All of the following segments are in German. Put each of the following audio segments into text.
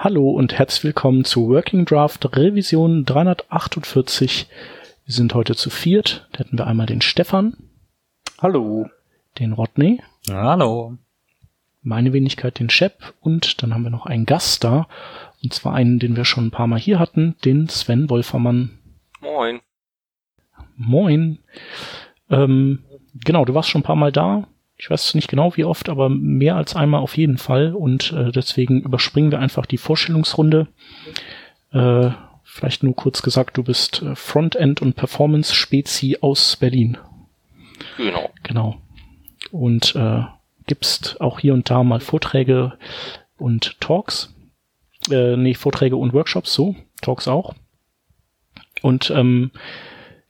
Hallo und herzlich willkommen zu Working Draft Revision 348. Wir sind heute zu viert. Da hätten wir einmal den Stefan. Hallo. Den Rodney. Hallo. Meine Wenigkeit den Shep und dann haben wir noch einen Gast da. Und zwar einen, den wir schon ein paar Mal hier hatten, den Sven Wolfermann. Moin. Moin. Ähm, genau, du warst schon ein paar Mal da. Ich weiß nicht genau wie oft, aber mehr als einmal auf jeden Fall. Und äh, deswegen überspringen wir einfach die Vorstellungsrunde. Äh, vielleicht nur kurz gesagt, du bist äh, Frontend- und Performance-Spezi aus Berlin. Genau. Genau. Und äh, gibst auch hier und da mal Vorträge und Talks. Äh, nee, Vorträge und Workshops, so. Talks auch. Und ähm,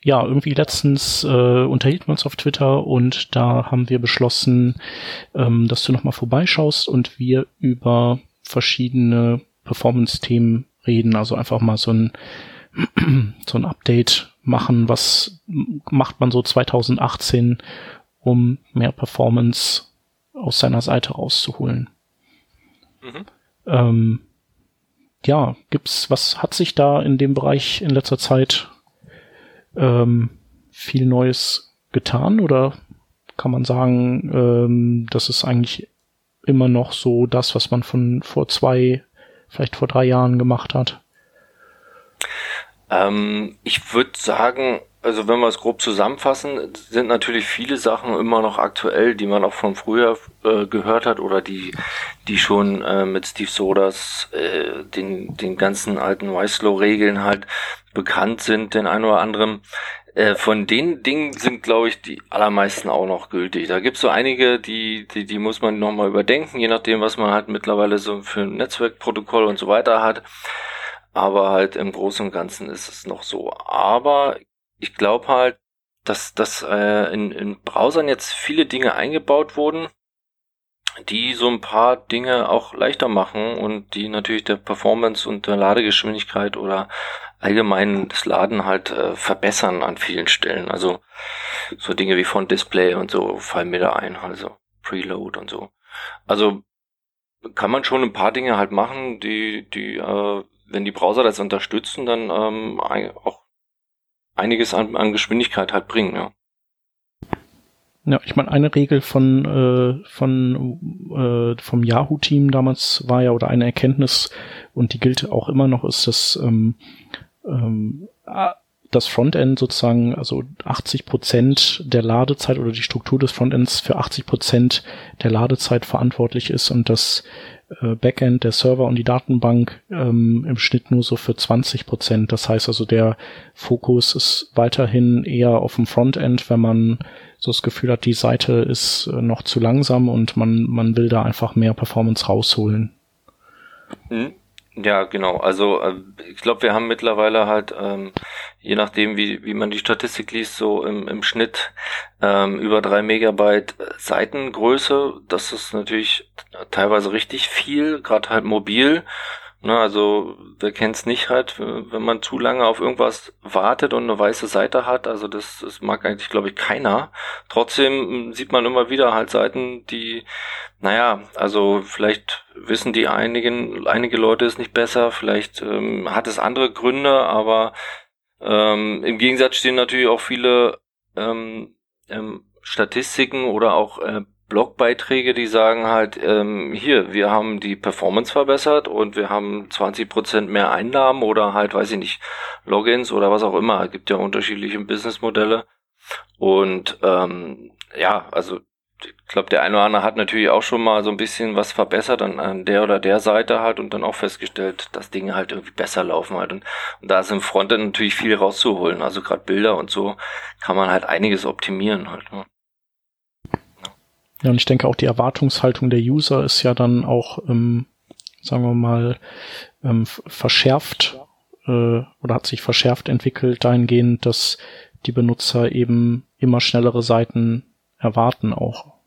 ja, irgendwie letztens äh, unterhielten wir uns auf Twitter und da haben wir beschlossen, ähm, dass du nochmal vorbeischaust und wir über verschiedene Performance-Themen reden. Also einfach mal so ein, so ein Update machen. Was macht man so 2018, um mehr Performance aus seiner Seite rauszuholen? Mhm. Ähm, ja, gibt's, was hat sich da in dem Bereich in letzter Zeit ähm, viel Neues getan oder kann man sagen, ähm, das ist eigentlich immer noch so das, was man von vor zwei, vielleicht vor drei Jahren gemacht hat? Ähm, ich würde sagen, also wenn wir es grob zusammenfassen, sind natürlich viele Sachen immer noch aktuell, die man auch von früher äh, gehört hat oder die, die schon äh, mit Steve Sodas äh, den, den ganzen alten Wieslow-Regeln halt bekannt sind, den einen oder anderen. Äh, von den Dingen sind, glaube ich, die allermeisten auch noch gültig. Da gibt es so einige, die, die, die muss man nochmal überdenken, je nachdem, was man halt mittlerweile so für ein Netzwerkprotokoll und so weiter hat. Aber halt im Großen und Ganzen ist es noch so. Aber ich glaube halt, dass, dass äh, in, in Browsern jetzt viele Dinge eingebaut wurden, die so ein paar Dinge auch leichter machen und die natürlich der Performance und der Ladegeschwindigkeit oder allgemein das Laden halt äh, verbessern an vielen Stellen. Also so Dinge wie Font Display und so fallen mir da ein, also Preload und so. Also kann man schon ein paar Dinge halt machen, die, die, äh, wenn die Browser das unterstützen, dann ähm, auch einiges an, an Geschwindigkeit halt bringen, ja. Ja, ich meine, eine Regel von, äh, von äh, vom Yahoo-Team damals war ja, oder eine Erkenntnis, und die gilt auch immer noch, ist, dass ähm, ähm, das Frontend sozusagen, also 80 Prozent der Ladezeit oder die Struktur des Frontends für 80 Prozent der Ladezeit verantwortlich ist und das äh, Backend, der Server und die Datenbank ähm, im Schnitt nur so für 20 Prozent. Das heißt also, der Fokus ist weiterhin eher auf dem Frontend, wenn man so das Gefühl hat, die Seite ist äh, noch zu langsam und man, man will da einfach mehr Performance rausholen. Mhm. Ja, genau. Also äh, ich glaube, wir haben mittlerweile halt, ähm, je nachdem, wie, wie man die Statistik liest, so im, im Schnitt ähm, über drei Megabyte Seitengröße. Das ist natürlich teilweise richtig viel, gerade halt mobil. Ne, also wer kennt's nicht halt, wenn man zu lange auf irgendwas wartet und eine weiße Seite hat, also das, das mag eigentlich, glaube ich, keiner. Trotzdem sieht man immer wieder halt Seiten, die, naja, also vielleicht wissen die einigen, einige Leute es nicht besser, vielleicht ähm, hat es andere Gründe, aber ähm, im Gegensatz stehen natürlich auch viele ähm, ähm, Statistiken oder auch äh, Blogbeiträge, die sagen halt, ähm, hier, wir haben die Performance verbessert und wir haben 20% mehr Einnahmen oder halt, weiß ich nicht, Logins oder was auch immer. Es gibt ja unterschiedliche Businessmodelle. Und ähm, ja, also ich glaube, der eine oder andere hat natürlich auch schon mal so ein bisschen was verbessert an, an der oder der Seite halt und dann auch festgestellt, dass Dinge halt irgendwie besser laufen halt. Und, und da ist im Frontend natürlich viel rauszuholen. Also gerade Bilder und so kann man halt einiges optimieren halt. Ne? Ja, und ich denke auch die Erwartungshaltung der User ist ja dann auch, ähm, sagen wir mal, ähm, verschärft äh, oder hat sich verschärft entwickelt dahingehend, dass die Benutzer eben immer schnellere Seiten erwarten auch.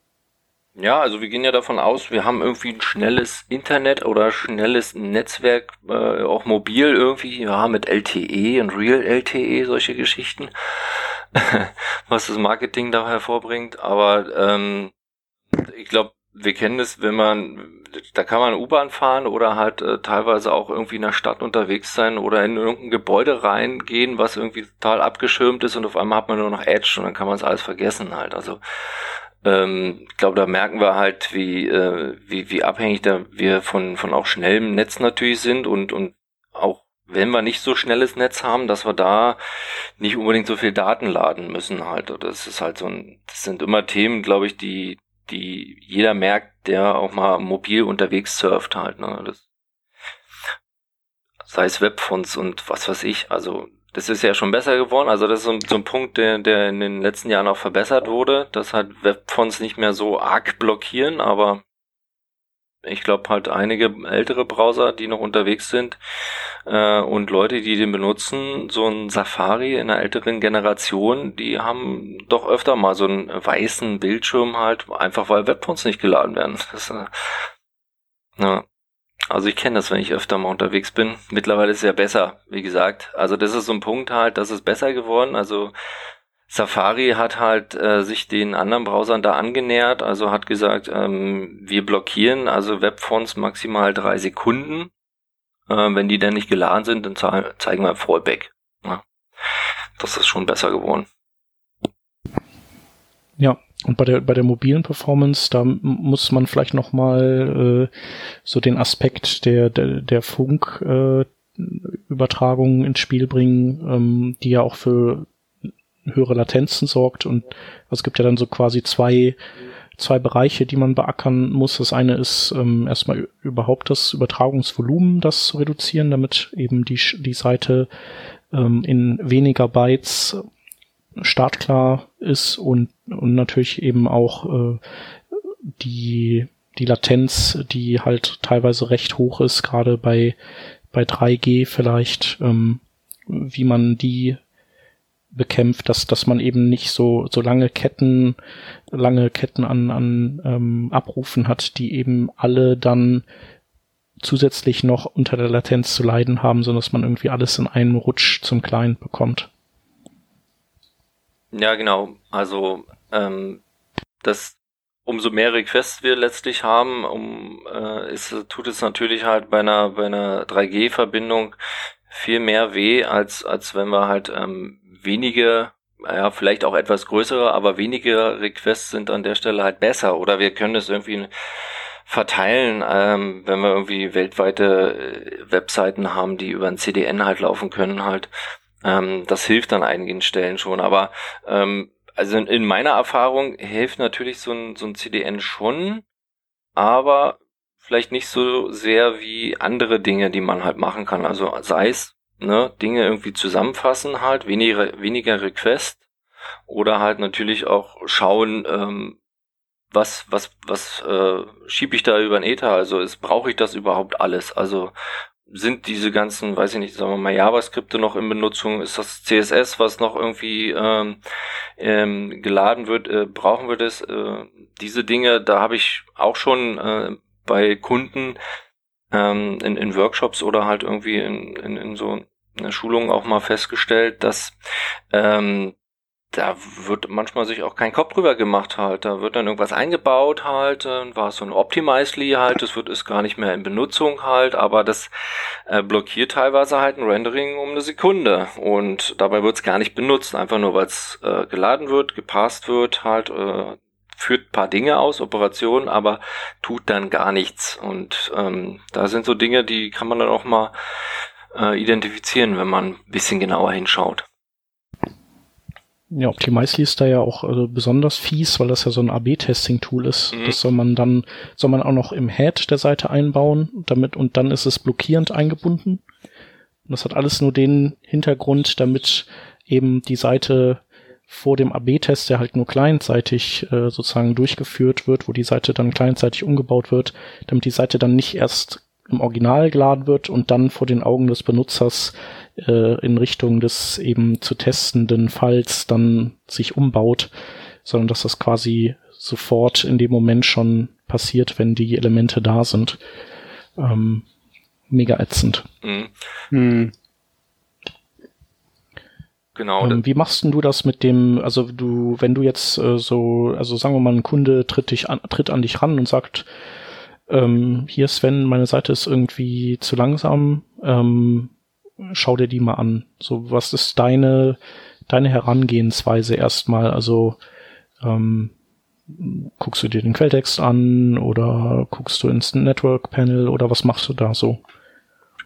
Ja, also wir gehen ja davon aus, wir haben irgendwie ein schnelles Internet oder schnelles Netzwerk, äh, auch mobil irgendwie, ja, mit LTE und Real LTE, solche Geschichten, was das Marketing da hervorbringt. Aber ähm, ich glaube, wir kennen es, wenn man, da kann man U-Bahn fahren oder halt äh, teilweise auch irgendwie in der Stadt unterwegs sein oder in irgendein Gebäude reingehen, was irgendwie total abgeschirmt ist und auf einmal hat man nur noch Edge und dann kann man es alles vergessen halt. Also ähm, ich glaube, da merken wir halt, wie, äh, wie, wie abhängig da wir von, von auch schnellem Netz natürlich sind und, und auch wenn wir nicht so schnelles Netz haben, dass wir da nicht unbedingt so viel Daten laden müssen halt. Das ist halt so ein, das sind immer Themen, glaube ich, die, die jeder merkt, der auch mal mobil unterwegs surft halt. Ne? Das, sei es Webfonts und was weiß ich. Also das ist ja schon besser geworden. Also das ist so, so ein Punkt, der, der in den letzten Jahren auch verbessert wurde, dass halt Webfonts nicht mehr so arg blockieren, aber ich glaube halt einige ältere Browser, die noch unterwegs sind äh, und Leute, die den benutzen, so ein Safari in einer älteren Generation, die haben doch öfter mal so einen weißen Bildschirm halt, einfach weil Webfonts nicht geladen werden. Das, äh, ja. Also ich kenne das, wenn ich öfter mal unterwegs bin. Mittlerweile ist es ja besser, wie gesagt. Also das ist so ein Punkt halt, das ist besser geworden. Also Safari hat halt äh, sich den anderen Browsern da angenähert, also hat gesagt, ähm, wir blockieren also Webfonts maximal drei Sekunden. Äh, wenn die dann nicht geladen sind, dann zeigen wir Fallback. Ja. Das ist schon besser geworden. Ja, und bei der bei der mobilen Performance, da muss man vielleicht noch mal äh, so den Aspekt der der, der Funk äh, Übertragung ins Spiel bringen, ähm, die ja auch für höhere Latenzen sorgt und es gibt ja dann so quasi zwei zwei Bereiche, die man beackern muss. Das eine ist ähm, erstmal überhaupt das Übertragungsvolumen, das zu reduzieren, damit eben die die Seite ähm, in weniger Bytes startklar ist und und natürlich eben auch äh, die die Latenz, die halt teilweise recht hoch ist, gerade bei bei 3G vielleicht, ähm, wie man die bekämpft, dass, dass man eben nicht so, so lange Ketten, lange Ketten an, an ähm, Abrufen hat, die eben alle dann zusätzlich noch unter der Latenz zu leiden haben, sondern dass man irgendwie alles in einem Rutsch zum Client bekommt. Ja, genau. Also ähm, das umso mehr Requests wir letztlich haben, um äh, ist, tut es natürlich halt bei einer bei einer 3G-Verbindung viel mehr weh, als als wenn wir halt ähm, wenige, ja, vielleicht auch etwas größere, aber weniger Requests sind an der Stelle halt besser. Oder wir können es irgendwie verteilen, ähm, wenn wir irgendwie weltweite äh, Webseiten haben, die über ein CDN halt laufen können halt. Ähm, das hilft an einigen Stellen schon. Aber ähm, also in, in meiner Erfahrung hilft natürlich so ein, so ein CDN schon, aber vielleicht nicht so sehr wie andere Dinge, die man halt machen kann. Also sei es ne, Dinge irgendwie zusammenfassen halt, weniger, weniger Request oder halt natürlich auch schauen, ähm, was, was, was äh, schiebe ich da über ein Ether? Also ist, brauche ich das überhaupt alles? Also sind diese ganzen, weiß ich nicht, sagen wir mal JavaScripte noch in Benutzung? Ist das CSS, was noch irgendwie ähm, ähm, geladen wird? Äh, brauchen wir das? Äh, diese Dinge, da habe ich auch schon äh, bei Kunden ähm, in, in Workshops oder halt irgendwie in, in, in so Schulung auch mal festgestellt, dass ähm, da wird manchmal sich auch kein Kopf drüber gemacht halt. Da wird dann irgendwas eingebaut halt, dann war so ein Optimizely halt, das wird ist gar nicht mehr in Benutzung halt, aber das äh, blockiert teilweise halt ein Rendering um eine Sekunde und dabei wird es gar nicht benutzt, einfach nur weil es äh, geladen wird, gepasst wird halt, äh, führt paar Dinge aus, Operationen, aber tut dann gar nichts. Und ähm, da sind so Dinge, die kann man dann auch mal äh, identifizieren, wenn man ein bisschen genauer hinschaut. Ja, Optimizely ist da ja auch also besonders fies, weil das ja so ein AB-Testing-Tool ist. Mhm. Das soll man dann, soll man auch noch im Head der Seite einbauen, damit, und dann ist es blockierend eingebunden. Und das hat alles nur den Hintergrund, damit eben die Seite vor dem AB-Test, der halt nur clientseitig äh, sozusagen durchgeführt wird, wo die Seite dann clientseitig umgebaut wird, damit die Seite dann nicht erst im Original geladen wird und dann vor den Augen des Benutzers äh, in Richtung des eben zu testenden Falls dann sich umbaut, sondern dass das quasi sofort in dem Moment schon passiert, wenn die Elemente da sind. Ähm, mega ätzend. Mhm. Mhm. Genau. Ähm, wie machst denn du das mit dem, also du, wenn du jetzt äh, so, also sagen wir mal, ein Kunde tritt dich an, tritt an dich ran und sagt, ähm, hier Sven, meine Seite ist irgendwie zu langsam, ähm, schau dir die mal an. So, was ist deine, deine Herangehensweise erstmal? Also, ähm, guckst du dir den Quelltext an oder guckst du ins Network Panel oder was machst du da so?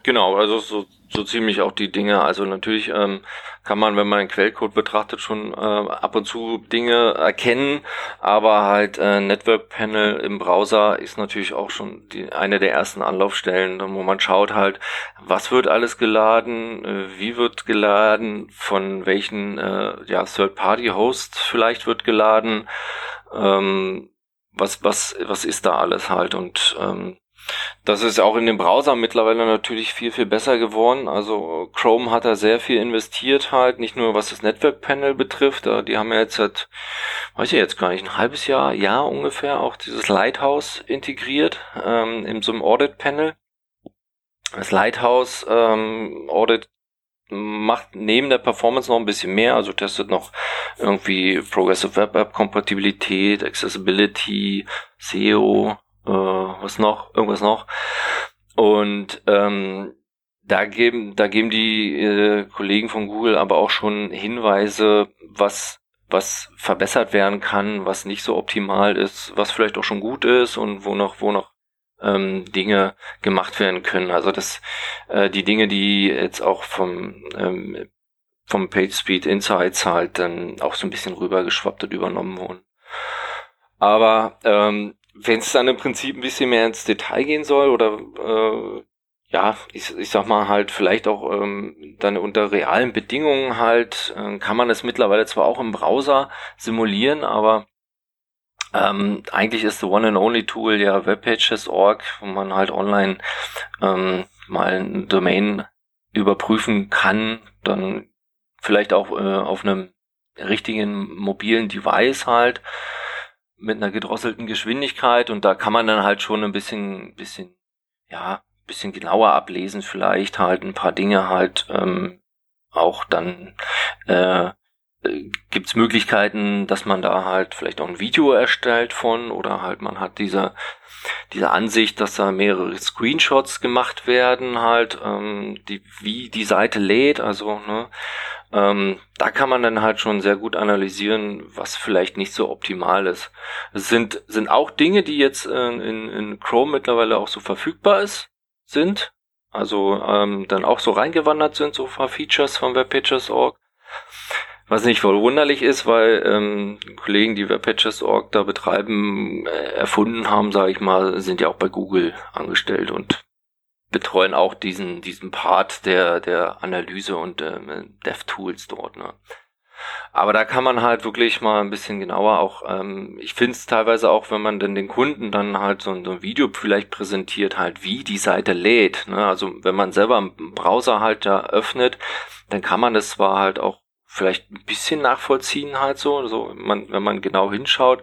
Genau, also so, so ziemlich auch die Dinge. Also natürlich ähm, kann man, wenn man den Quellcode betrachtet, schon äh, ab und zu Dinge erkennen, aber halt äh, Network Panel im Browser ist natürlich auch schon die, eine der ersten Anlaufstellen, wo man schaut halt, was wird alles geladen, äh, wie wird geladen, von welchen äh, ja, Third-Party-Hosts vielleicht wird geladen, ähm, was, was, was ist da alles halt und ähm, das ist auch in dem Browser mittlerweile natürlich viel, viel besser geworden. Also Chrome hat da sehr viel investiert halt, nicht nur was das Network Panel betrifft. Die haben ja jetzt seit, weiß ich jetzt gar nicht, ein halbes Jahr, Jahr ungefähr auch dieses Lighthouse integriert ähm, in so einem Audit Panel. Das Lighthouse ähm, Audit macht neben der Performance noch ein bisschen mehr, also testet noch irgendwie Progressive Web App Kompatibilität, Accessibility, SEO, äh, was noch, irgendwas noch. Und ähm, da geben, da geben die äh, Kollegen von Google aber auch schon Hinweise, was was verbessert werden kann, was nicht so optimal ist, was vielleicht auch schon gut ist und wo noch, wo noch ähm, Dinge gemacht werden können. Also das, äh, die Dinge, die jetzt auch vom ähm, vom PageSpeed Insights halt dann auch so ein bisschen rübergeschwappt und übernommen wurden. Aber ähm, wenn es dann im Prinzip ein bisschen mehr ins Detail gehen soll oder äh, ja, ich, ich sag mal halt vielleicht auch ähm, dann unter realen Bedingungen halt, äh, kann man es mittlerweile zwar auch im Browser simulieren, aber ähm, eigentlich ist the one and only Tool ja webpages.org, wo man halt online ähm, mal ein Domain überprüfen kann, dann vielleicht auch äh, auf einem richtigen mobilen Device halt mit einer gedrosselten Geschwindigkeit und da kann man dann halt schon ein bisschen, bisschen, ja, bisschen genauer ablesen, vielleicht halt ein paar Dinge halt ähm, auch dann äh, äh, gibt's Möglichkeiten, dass man da halt vielleicht auch ein Video erstellt von oder halt man hat diese diese Ansicht, dass da mehrere Screenshots gemacht werden, halt ähm, die wie die Seite lädt, also ne, ähm, da kann man dann halt schon sehr gut analysieren, was vielleicht nicht so optimal ist. Es sind sind auch Dinge, die jetzt äh, in, in Chrome mittlerweile auch so verfügbar ist, sind, also ähm, dann auch so reingewandert sind, so Features von WebPages.org. Was nicht verwunderlich ist, weil ähm, Kollegen, die Webpatches.org da betreiben, äh, erfunden haben, sage ich mal, sind ja auch bei Google angestellt und betreuen auch diesen diesen Part der der Analyse und ähm, DevTools dort. Ne? Aber da kann man halt wirklich mal ein bisschen genauer auch, ähm, ich finde es teilweise auch, wenn man denn den Kunden dann halt so, so, ein Video vielleicht präsentiert, halt wie die Seite lädt. Ne? Also wenn man selber einen Browser halt da öffnet, dann kann man das zwar halt auch vielleicht ein bisschen nachvollziehen halt so, so man, wenn man genau hinschaut,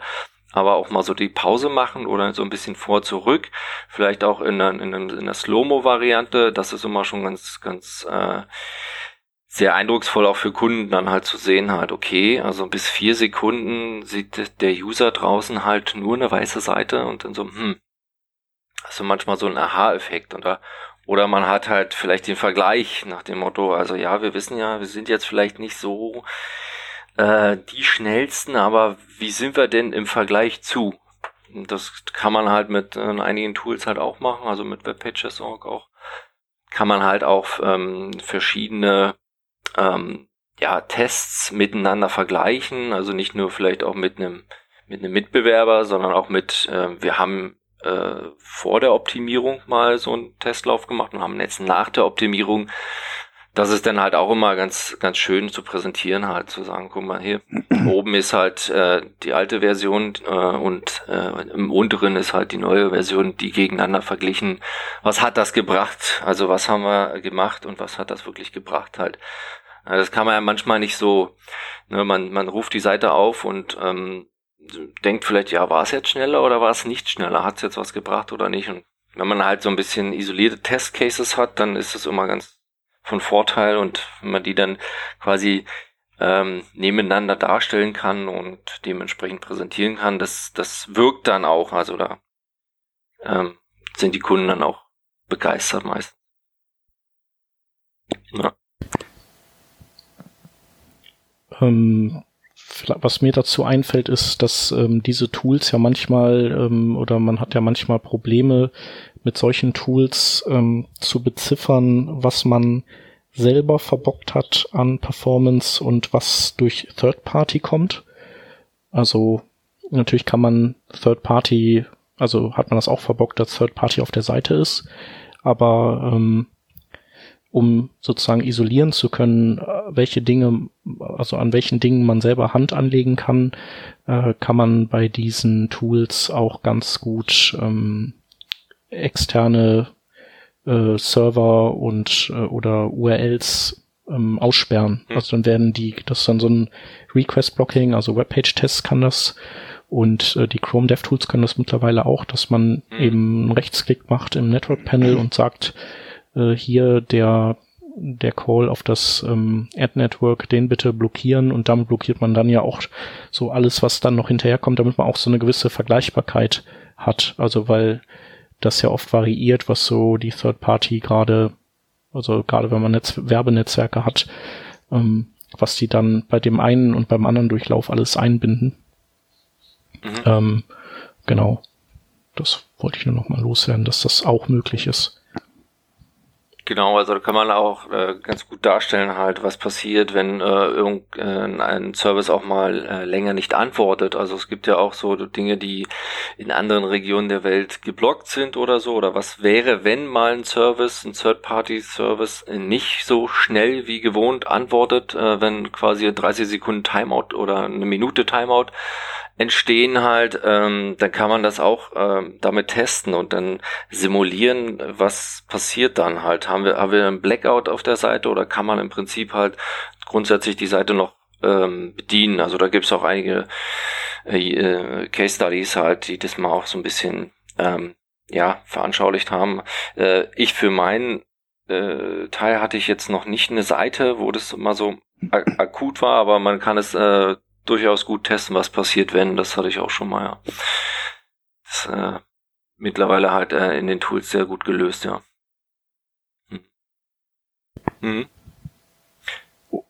aber auch mal so die Pause machen oder so ein bisschen vor zurück, vielleicht auch in einer, in einer, in einer Slow-Mo-Variante, das ist immer schon ganz, ganz äh, sehr eindrucksvoll auch für Kunden dann halt zu sehen halt, okay, also bis vier Sekunden sieht der User draußen halt nur eine weiße Seite und dann so, hm, also manchmal so ein Aha-Effekt und da oder man hat halt vielleicht den Vergleich nach dem Motto, also ja, wir wissen ja, wir sind jetzt vielleicht nicht so äh, die schnellsten, aber wie sind wir denn im Vergleich zu? Das kann man halt mit äh, einigen Tools halt auch machen, also mit Webpages.org auch. Kann man halt auch ähm, verschiedene ähm, ja, Tests miteinander vergleichen, also nicht nur vielleicht auch mit einem mit einem Mitbewerber, sondern auch mit, äh, wir haben äh, vor der Optimierung mal so einen Testlauf gemacht und haben jetzt nach der Optimierung. Das ist dann halt auch immer ganz, ganz schön zu präsentieren, halt zu sagen, guck mal hier, oben ist halt äh, die alte Version äh, und äh, im unteren ist halt die neue Version, die gegeneinander verglichen. Was hat das gebracht? Also was haben wir gemacht und was hat das wirklich gebracht halt? Das kann man ja manchmal nicht so, ne, man, man ruft die Seite auf und ähm, denkt vielleicht, ja, war es jetzt schneller oder war es nicht schneller? Hat es jetzt was gebracht oder nicht? Und wenn man halt so ein bisschen isolierte Testcases hat, dann ist das immer ganz von Vorteil und wenn man die dann quasi ähm, nebeneinander darstellen kann und dementsprechend präsentieren kann, das, das wirkt dann auch. Also da ähm, sind die Kunden dann auch begeistert meist. Ja. Ähm, was mir dazu einfällt, ist, dass ähm, diese Tools ja manchmal ähm, oder man hat ja manchmal Probleme mit solchen Tools ähm, zu beziffern, was man selber verbockt hat an Performance und was durch Third Party kommt. Also natürlich kann man Third Party, also hat man das auch verbockt, dass Third Party auf der Seite ist, aber ähm, um sozusagen isolieren zu können, äh, welche Dinge, also an welchen Dingen man selber Hand anlegen kann, äh, kann man bei diesen Tools auch ganz gut ähm, externe äh, Server und äh, oder URLs ähm, aussperren. Mhm. Also dann werden die, das ist dann so ein Request-Blocking, also Webpage-Tests kann das und äh, die Chrome DevTools können das mittlerweile auch, dass man mhm. eben einen Rechtsklick macht im Network Panel und sagt, äh, hier der der Call auf das ähm, Ad-Network, den bitte blockieren und damit blockiert man dann ja auch so alles, was dann noch hinterherkommt, damit man auch so eine gewisse Vergleichbarkeit hat. Also weil das ja oft variiert, was so die Third Party gerade, also gerade wenn man Netz Werbenetzwerke hat, ähm, was die dann bei dem einen und beim anderen Durchlauf alles einbinden. Mhm. Ähm, genau. Das wollte ich nur noch mal loswerden, dass das auch möglich ist. Genau, also da kann man auch äh, ganz gut darstellen halt, was passiert, wenn äh, irgendein äh, Service auch mal äh, länger nicht antwortet. Also es gibt ja auch so Dinge, die in anderen Regionen der Welt geblockt sind oder so. Oder was wäre, wenn mal ein Service, ein Third-Party-Service nicht so schnell wie gewohnt antwortet, äh, wenn quasi 30 Sekunden Timeout oder eine Minute Timeout entstehen halt, ähm, dann kann man das auch ähm, damit testen und dann simulieren, was passiert dann halt. Haben wir, haben wir einen Blackout auf der Seite oder kann man im Prinzip halt grundsätzlich die Seite noch ähm, bedienen? Also da gibt es auch einige äh, äh, Case Studies halt, die das mal auch so ein bisschen ähm, ja veranschaulicht haben. Äh, ich für meinen äh, Teil hatte ich jetzt noch nicht eine Seite, wo das mal so akut war, aber man kann es äh, durchaus gut testen, was passiert, wenn. Das hatte ich auch schon mal, ja. Das, äh, mittlerweile halt äh, in den Tools sehr gut gelöst, ja. Hm. Mhm.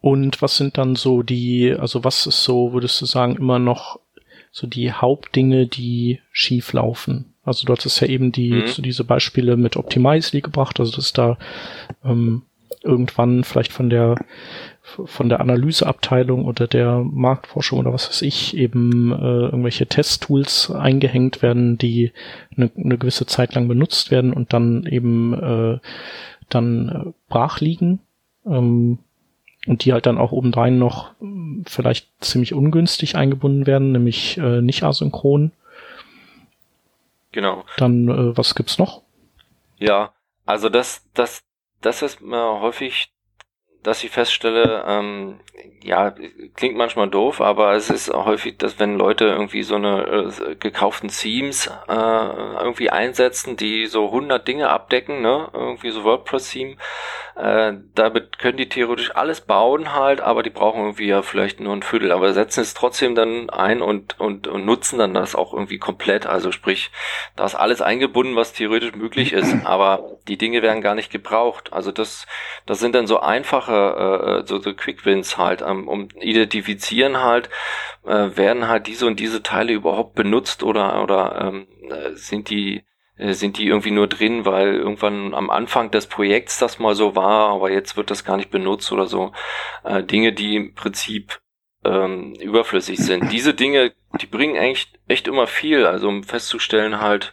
Und was sind dann so die, also was ist so, würdest du sagen, immer noch so die Hauptdinge, die schief laufen? Also du hattest ja eben die, mhm. so diese Beispiele mit Optimizely gebracht, also dass da ähm, irgendwann vielleicht von der von der Analyseabteilung oder der Marktforschung oder was weiß ich eben äh, irgendwelche Testtools eingehängt werden, die eine, eine gewisse Zeit lang benutzt werden und dann eben äh, dann äh, brach liegen ähm, und die halt dann auch obendrein noch äh, vielleicht ziemlich ungünstig eingebunden werden, nämlich äh, nicht asynchron. Genau. Dann äh, was gibt's noch? Ja, also das das das ist äh, häufig dass ich feststelle, ähm, ja, klingt manchmal doof, aber es ist häufig, dass wenn Leute irgendwie so eine äh, gekauften Themes äh, irgendwie einsetzen, die so 100 Dinge abdecken, ne, irgendwie so WordPress-Theme, äh, damit können die theoretisch alles bauen halt, aber die brauchen irgendwie ja vielleicht nur ein Viertel, aber setzen es trotzdem dann ein und, und, und nutzen dann das auch irgendwie komplett, also sprich, da ist alles eingebunden, was theoretisch möglich ist, aber die Dinge werden gar nicht gebraucht, also das, das sind dann so einfache einfache, äh, so, so Quick Wins halt, ähm, um identifizieren halt, äh, werden halt diese und diese Teile überhaupt benutzt oder, oder ähm, äh, sind die äh, sind die irgendwie nur drin, weil irgendwann am Anfang des Projekts das mal so war, aber jetzt wird das gar nicht benutzt oder so. Äh, Dinge, die im Prinzip ähm, überflüssig sind. Diese Dinge, die bringen eigentlich echt immer viel. Also um festzustellen halt,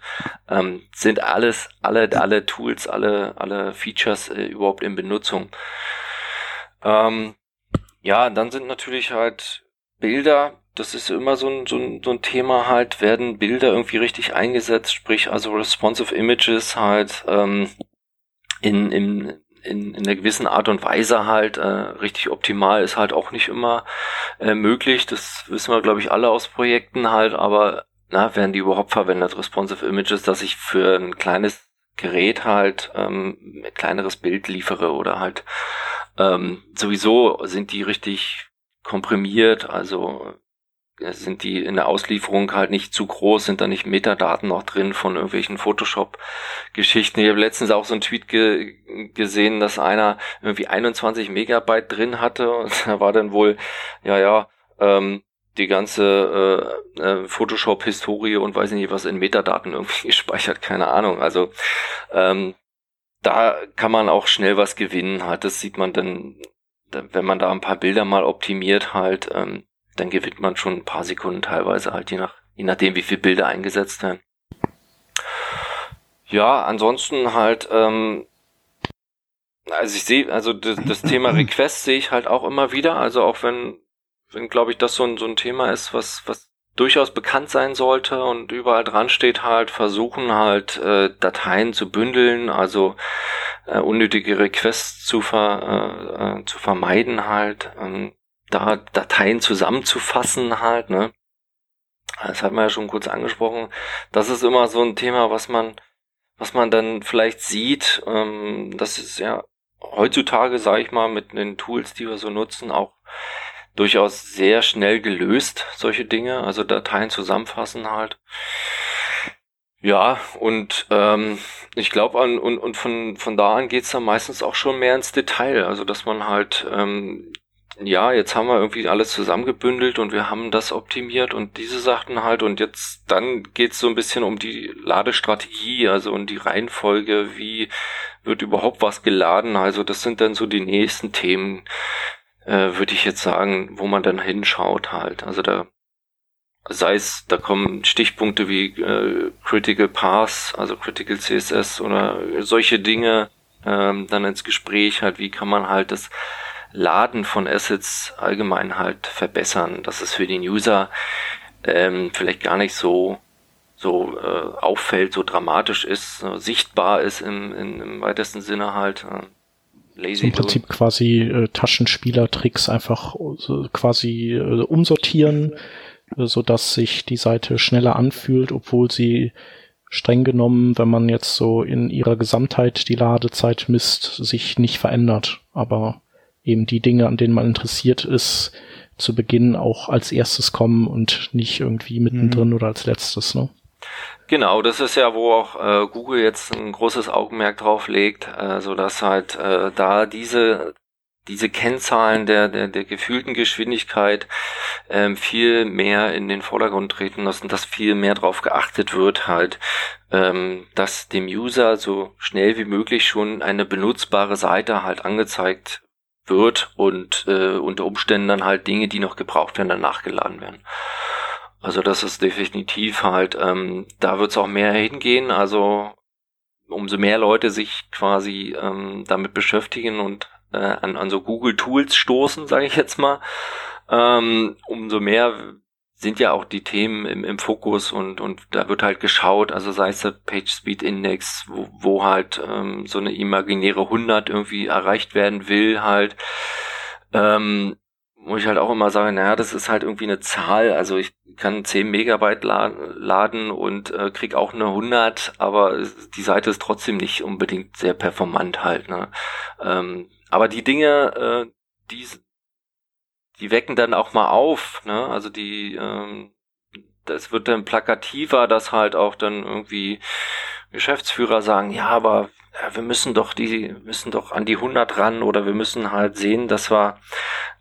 ähm, sind alles, alle, alle Tools, alle, alle Features äh, überhaupt in Benutzung. Ähm, ja, dann sind natürlich halt Bilder, das ist immer so ein, so, ein, so ein Thema halt, werden Bilder irgendwie richtig eingesetzt, sprich also responsive Images halt ähm, in, in, in, in einer gewissen Art und Weise halt äh, richtig optimal ist halt auch nicht immer äh, möglich. Das wissen wir, glaube ich, alle aus Projekten halt, aber na, werden die überhaupt verwendet, responsive Images, dass ich für ein kleines Gerät halt ähm, ein kleineres Bild liefere oder halt ähm, sowieso sind die richtig komprimiert, also äh, sind die in der Auslieferung halt nicht zu groß, sind da nicht Metadaten noch drin von irgendwelchen Photoshop-Geschichten. Ich habe letztens auch so einen Tweet ge gesehen, dass einer irgendwie 21 Megabyte drin hatte und da war dann wohl, ja, ja, ähm, die ganze äh, äh, Photoshop-Historie und weiß nicht was in Metadaten irgendwie gespeichert, keine Ahnung. Also ähm, da kann man auch schnell was gewinnen halt. Das sieht man dann, wenn man da ein paar Bilder mal optimiert halt, ähm, dann gewinnt man schon ein paar Sekunden teilweise halt, je, nach, je nachdem, wie viele Bilder eingesetzt werden. Ja, ansonsten halt, ähm, also ich sehe, also das, das Thema Request sehe ich halt auch immer wieder, also auch wenn, wenn glaube ich, das so ein, so ein Thema ist, was, was durchaus bekannt sein sollte und überall dran steht halt, versuchen halt äh, Dateien zu bündeln, also äh, unnötige Requests zu, ver, äh, äh, zu vermeiden halt, ähm, da Dateien zusammenzufassen halt, ne? Das hat man ja schon kurz angesprochen. Das ist immer so ein Thema, was man, was man dann vielleicht sieht. Ähm, das ist ja heutzutage, sage ich mal, mit den Tools, die wir so nutzen, auch durchaus sehr schnell gelöst, solche Dinge, also Dateien zusammenfassen halt. Ja, und ähm, ich glaube, an und, und von, von da an geht's dann meistens auch schon mehr ins Detail. Also dass man halt, ähm, ja, jetzt haben wir irgendwie alles zusammengebündelt und wir haben das optimiert und diese Sachen halt und jetzt dann geht's so ein bisschen um die Ladestrategie, also um die Reihenfolge, wie wird überhaupt was geladen. Also das sind dann so die nächsten Themen, äh, würde ich jetzt sagen, wo man dann hinschaut halt. Also da sei es, da kommen Stichpunkte wie äh, Critical Path, also Critical CSS oder solche Dinge ähm, dann ins Gespräch halt, wie kann man halt das Laden von Assets allgemein halt verbessern, dass es für den User ähm, vielleicht gar nicht so so äh, auffällt, so dramatisch ist, so sichtbar ist im, im, im weitesten Sinne halt. Äh, Lazy Im Prinzip do. quasi äh, Taschenspielertricks einfach äh, quasi äh, umsortieren, äh, so dass sich die Seite schneller anfühlt, obwohl sie streng genommen, wenn man jetzt so in ihrer Gesamtheit die Ladezeit misst, sich nicht verändert. Aber eben die Dinge, an denen man interessiert ist, zu Beginn auch als erstes kommen und nicht irgendwie mittendrin mhm. oder als letztes. Ne? Genau, das ist ja, wo auch äh, Google jetzt ein großes Augenmerk drauf legt, äh, so dass halt äh, da diese diese Kennzahlen der, der, der gefühlten Geschwindigkeit ähm, viel mehr in den Vordergrund treten lassen, dass viel mehr darauf geachtet wird, halt, ähm, dass dem User so schnell wie möglich schon eine benutzbare Seite halt angezeigt wird und äh, unter Umständen dann halt Dinge, die noch gebraucht werden, dann nachgeladen werden. Also das ist definitiv halt, ähm, da wird es auch mehr hingehen. Also umso mehr Leute sich quasi ähm, damit beschäftigen und äh, an, an so Google Tools stoßen, sage ich jetzt mal, ähm, umso mehr sind ja auch die Themen im, im Fokus und, und da wird halt geschaut, also sei es der Page Speed Index, wo, wo halt ähm, so eine imaginäre 100 irgendwie erreicht werden will, halt. Ähm, wo ich halt auch immer sage, naja, das ist halt irgendwie eine Zahl. Also ich kann 10 Megabyte laden und äh, krieg auch eine 100, aber die Seite ist trotzdem nicht unbedingt sehr performant halt. Ne? Ähm, aber die Dinge, äh, die, die wecken dann auch mal auf. Ne? Also die, ähm, das wird dann plakativer, dass halt auch dann irgendwie Geschäftsführer sagen, ja, aber ja, wir müssen doch die, müssen doch an die 100 ran oder wir müssen halt sehen, dass wir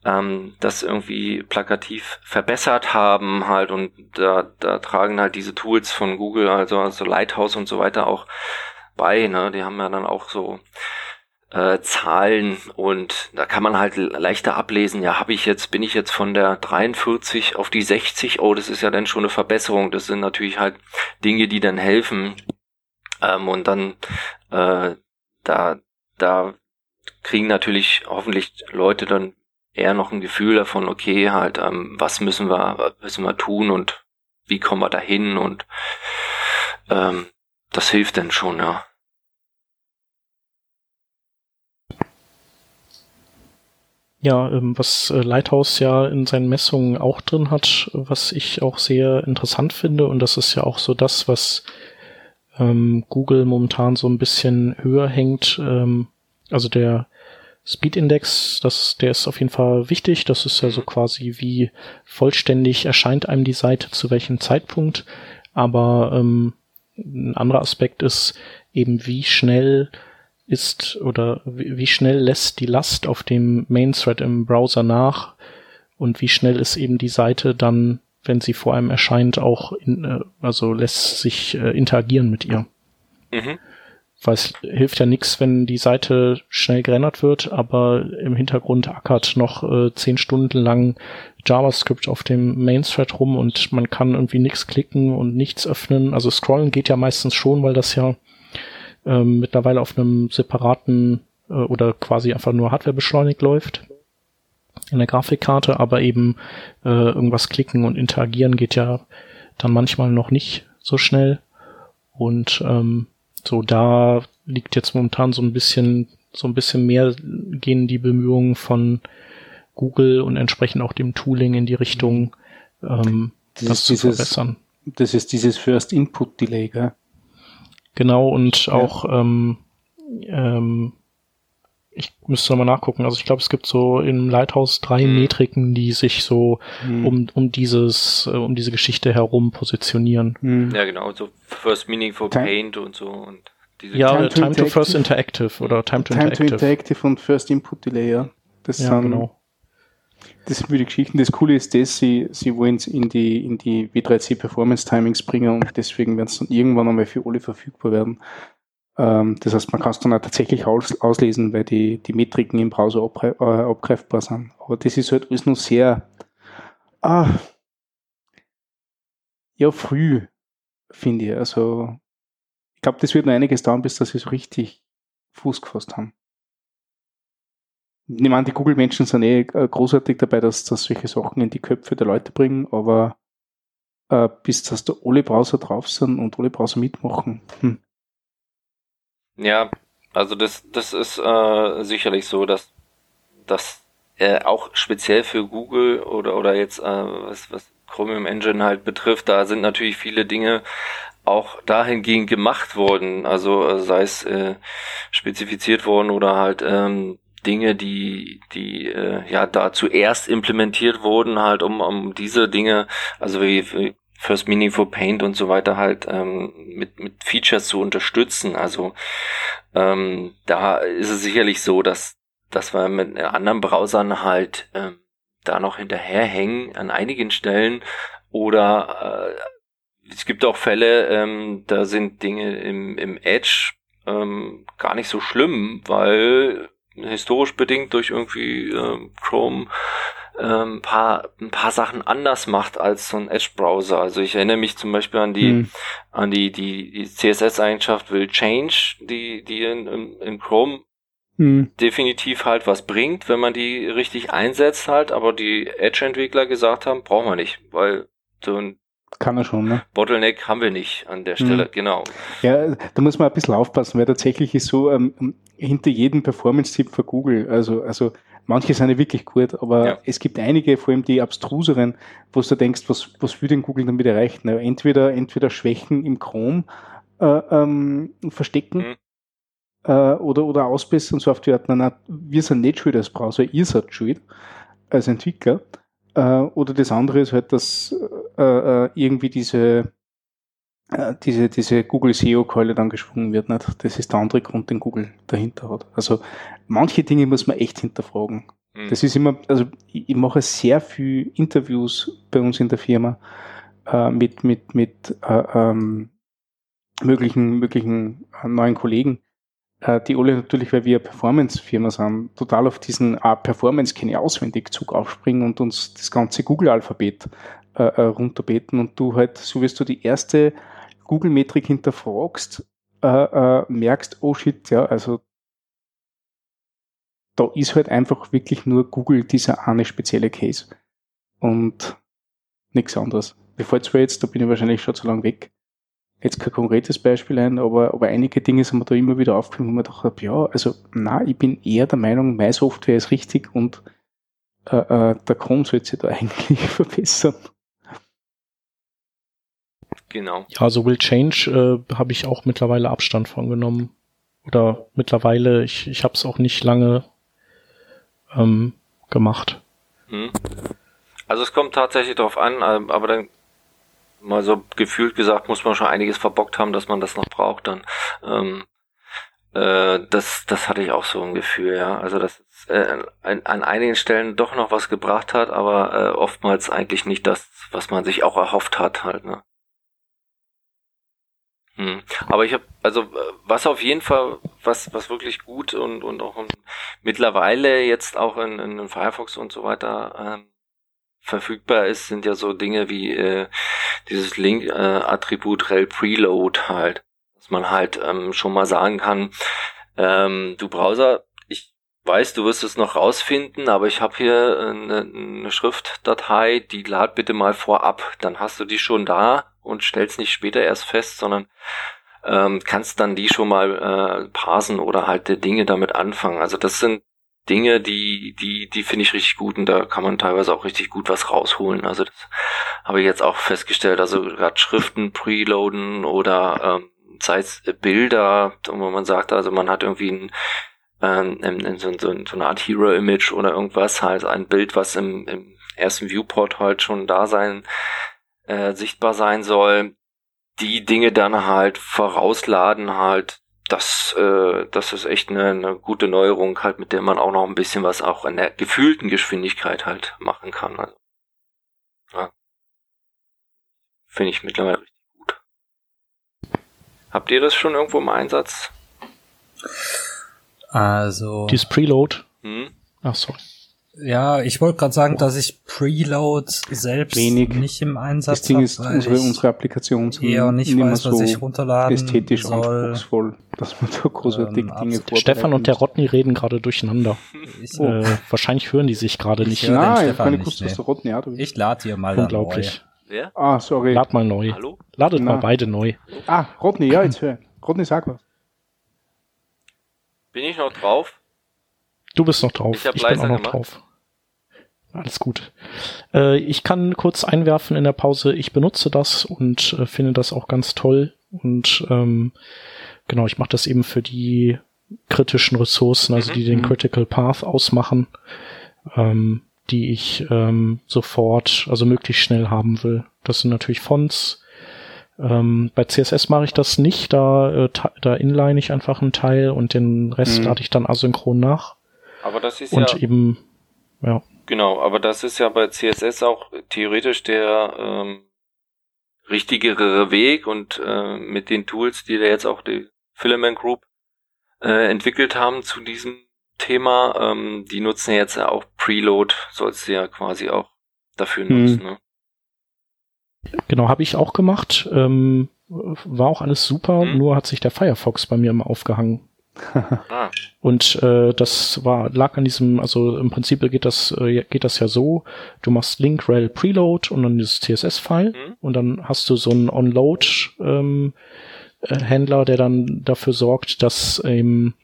ähm, das irgendwie plakativ verbessert haben halt und da, da tragen halt diese Tools von Google, also, also Lighthouse und so weiter auch bei, ne? Die haben ja dann auch so äh, Zahlen und da kann man halt leichter ablesen, ja, habe ich jetzt, bin ich jetzt von der 43 auf die 60, oh, das ist ja dann schon eine Verbesserung. Das sind natürlich halt Dinge, die dann helfen, ähm, und dann äh, da, da kriegen natürlich hoffentlich Leute dann eher noch ein Gefühl davon, okay, halt, ähm, was müssen wir, müssen wir tun und wie kommen wir dahin und ähm, das hilft dann schon, ja. Ja, ähm, was äh, Lighthouse ja in seinen Messungen auch drin hat, was ich auch sehr interessant finde, und das ist ja auch so das, was ähm, Google momentan so ein bisschen höher hängt. Ähm, also der Speed Index, das, der ist auf jeden Fall wichtig. Das ist ja so quasi wie vollständig erscheint einem die Seite zu welchem Zeitpunkt. Aber ähm, ein anderer Aspekt ist eben, wie schnell ist oder wie, wie schnell lässt die Last auf dem Main Thread im Browser nach und wie schnell ist eben die Seite dann, wenn sie vor einem erscheint, auch in, äh, also lässt sich äh, interagieren mit ihr. Mhm. Weil es hilft ja nichts, wenn die Seite schnell gerendert wird, aber im Hintergrund ackert noch äh, zehn Stunden lang JavaScript auf dem Main Thread rum und man kann irgendwie nichts klicken und nichts öffnen. Also scrollen geht ja meistens schon, weil das ja ähm, mittlerweile auf einem separaten äh, oder quasi einfach nur Hardware beschleunigt läuft in der Grafikkarte, aber eben äh, irgendwas klicken und interagieren geht ja dann manchmal noch nicht so schnell. Und ähm, so da liegt jetzt momentan so ein bisschen, so ein bisschen mehr gehen die Bemühungen von Google und entsprechend auch dem Tooling in die Richtung, ähm, das, das zu dieses, verbessern. Das ist dieses First Input Delay, gell? Genau, und ja. auch ähm, ähm, ich müsste nochmal nachgucken. Also ich glaube, es gibt so im Lighthouse drei mhm. Metriken, die sich so mhm. um, um dieses, äh, um diese Geschichte herum positionieren. Mhm. Ja, genau, so First Meaningful Time. Paint und so und diese Ja, Time, to, time to, First Interactive oder Time to Time Interactive. Time to Interactive und First Input Delay, ja. Das ja, sind, genau. Das sind die Geschichten. Das Coole ist das, sie, sie wollen es in die, in die W3C Performance Timings bringen und deswegen werden es dann irgendwann einmal für alle verfügbar werden. Ähm, das heißt, man kann es dann auch tatsächlich aus, auslesen, weil die, die Metriken im Browser abgreif, äh, abgreifbar sind. Aber das ist halt alles nur sehr, ah, ja, früh, finde ich. Also, ich glaube, das wird noch einiges dauern, bis sie so richtig Fuß gefasst haben. Ich meine, die Google-Menschen sind eh äh, großartig dabei, dass, dass solche Sachen in die Köpfe der Leute bringen, aber äh, bis dass da alle Browser drauf sind und alle Browser mitmachen, hm. Ja, also das, das ist äh, sicherlich so, dass dass äh, auch speziell für Google oder oder jetzt äh, was was Chromium Engine halt betrifft, da sind natürlich viele Dinge auch dahingehend gemacht worden, also äh, sei es äh, spezifiziert worden oder halt ähm, Dinge, die die äh, ja da zuerst implementiert wurden, halt um um diese Dinge, also wie, wie First Meaningful Paint und so weiter halt ähm, mit, mit Features zu unterstützen. Also ähm, da ist es sicherlich so, dass, dass wir mit anderen Browsern halt ähm, da noch hinterherhängen an einigen Stellen oder äh, es gibt auch Fälle, ähm, da sind Dinge im, im Edge ähm, gar nicht so schlimm, weil historisch bedingt durch irgendwie ähm, Chrome ähm, paar, ein paar Sachen anders macht als so ein Edge-Browser. Also ich erinnere mich zum Beispiel an die, hm. an die, die, die CSS-Eigenschaft will Change, die, die in, in, in Chrome hm. definitiv halt was bringt, wenn man die richtig einsetzt halt, aber die Edge-Entwickler gesagt haben, brauchen wir nicht, weil so ein kann er schon, ne? Bottleneck haben wir nicht an der Stelle, mhm. genau. Ja, da muss man ein bisschen aufpassen, weil tatsächlich ist so, ähm, hinter jedem Performance-Tipp für Google, also, also manche sind ja wirklich gut, aber ja. es gibt einige, vor allem die abstruseren, wo du denkst, was, was will denn Google damit erreichen? Entweder, entweder Schwächen im Chrome äh, ähm, verstecken mhm. äh, oder, oder ausbessern, so auf die Art, na, na, wir sind nicht schuld als Browser, ihr seid schuld als Entwickler. Äh, oder das andere ist halt, dass äh, äh irgendwie diese diese, diese Google SEO-Keule dann geschwungen wird. Nicht? Das ist der andere Grund, den Google dahinter hat. Also manche Dinge muss man echt hinterfragen. Mhm. Das ist immer, also ich, mache sehr viel Interviews bei uns in der Firma äh, mit, mit, mit äh, ähm, möglichen, möglichen äh, neuen Kollegen, äh, die alle natürlich, weil wir eine Performance-Firma sind, total auf diesen äh, Performance kenne auswendig Zug aufspringen und uns das ganze Google-Alphabet äh, äh, runterbeten und du halt, so wirst du die erste Google-Metrik hinterfragst, äh, äh, merkst, oh shit, ja, also da ist halt einfach wirklich nur Google dieser eine spezielle Case und nichts anderes. Bevor zwar jetzt, da bin ich wahrscheinlich schon zu lang weg, jetzt kein konkretes Beispiel ein, aber, aber einige Dinge sind mir da immer wieder aufgefallen, wo man gedacht habe, ja, also na, ich bin eher der Meinung, meine Software ist richtig und äh, äh, der Chrome sollte sich da eigentlich verbessern. Genau. Ja, so Will Change äh, habe ich auch mittlerweile Abstand von genommen. Oder mittlerweile, ich, ich habe es auch nicht lange ähm, gemacht. Hm. Also es kommt tatsächlich darauf an, ähm, aber dann mal so gefühlt gesagt, muss man schon einiges verbockt haben, dass man das noch braucht dann. Ähm, äh, das, das hatte ich auch so ein Gefühl, ja. Also dass es äh, an, an einigen Stellen doch noch was gebracht hat, aber äh, oftmals eigentlich nicht das, was man sich auch erhofft hat, halt, ne. Hm. Aber ich habe, also was auf jeden Fall, was was wirklich gut und und auch in, mittlerweile jetzt auch in, in Firefox und so weiter ähm, verfügbar ist, sind ja so Dinge wie äh, dieses Link-Attribut äh, rel preload halt, dass man halt ähm, schon mal sagen kann, ähm, du Browser, ich weiß, du wirst es noch rausfinden, aber ich habe hier eine, eine Schriftdatei, die lad bitte mal vorab, dann hast du die schon da und stellst nicht später erst fest, sondern ähm, kannst dann die schon mal äh, parsen oder halt Dinge damit anfangen. Also das sind Dinge, die, die, die finde ich richtig gut und da kann man teilweise auch richtig gut was rausholen. Also das habe ich jetzt auch festgestellt. Also gerade Schriften preloaden oder ähm, sei es Bilder, wo man sagt, also man hat irgendwie ein ähm, so, so, so eine Art Hero-Image oder irgendwas, halt ein Bild, was im, im ersten Viewport halt schon da sein, äh, sichtbar sein soll, die Dinge dann halt vorausladen halt das, äh, das ist echt eine, eine gute Neuerung halt, mit der man auch noch ein bisschen was auch in der gefühlten Geschwindigkeit halt machen kann. Also, ja. Finde ich mittlerweile richtig gut. Habt ihr das schon irgendwo im Einsatz? Also. Dieses Preload? Hm? Ach so. Ja, ich wollte gerade sagen, dass ich Preloads selbst Wenig. nicht im Einsatz habe. Das Ding ist, unsere, unsere Applikation sind eher nicht nicht weiß, so was ich runterladen ästhetisch soll. anspruchsvoll, dass man da großartige ähm, Dinge Stefan und der Rodney reden gerade durcheinander. Ich, äh, wahrscheinlich hören die sich gerade nicht. Nein, ich keine gewusst, dass der Rodney hat. Ich lade hier mal Unglaublich. Wer? Ah, sorry. Lad mal neu. Hallo? Ladet Na. mal beide neu. Ah, Rodney, ja, jetzt hör. Rodney, sag was. Bin ich noch drauf? Du bist noch drauf. Ich, ich bin auch noch gemacht. drauf. Alles gut. Äh, ich kann kurz einwerfen in der Pause, ich benutze das und äh, finde das auch ganz toll. Und ähm, genau, ich mache das eben für die kritischen Ressourcen, also die den mhm. Critical Path ausmachen, ähm, die ich ähm, sofort, also möglichst schnell haben will. Das sind natürlich Fonts. Ähm, bei CSS mache ich das nicht, da, äh, da inline ich einfach einen Teil und den Rest mhm. lade ich dann asynchron nach. Aber das ist und ja eben, ja. Genau, aber das ist ja bei CSS auch theoretisch der ähm, richtigere Weg und äh, mit den Tools, die da jetzt auch die Filament Group äh, entwickelt haben zu diesem Thema, ähm, die nutzen jetzt ja auch Preload, sollst du ja quasi auch dafür hm. nutzen. Ne? Genau, habe ich auch gemacht. Ähm, war auch alles super, hm. nur hat sich der Firefox bei mir immer aufgehangen. Ah. Und äh, das war lag an diesem, also im Prinzip geht das äh, geht das ja so: Du machst link rel preload und dann dieses CSS-File mhm. und dann hast du so einen onload ähm, äh, Händler, der dann dafür sorgt, dass ähm,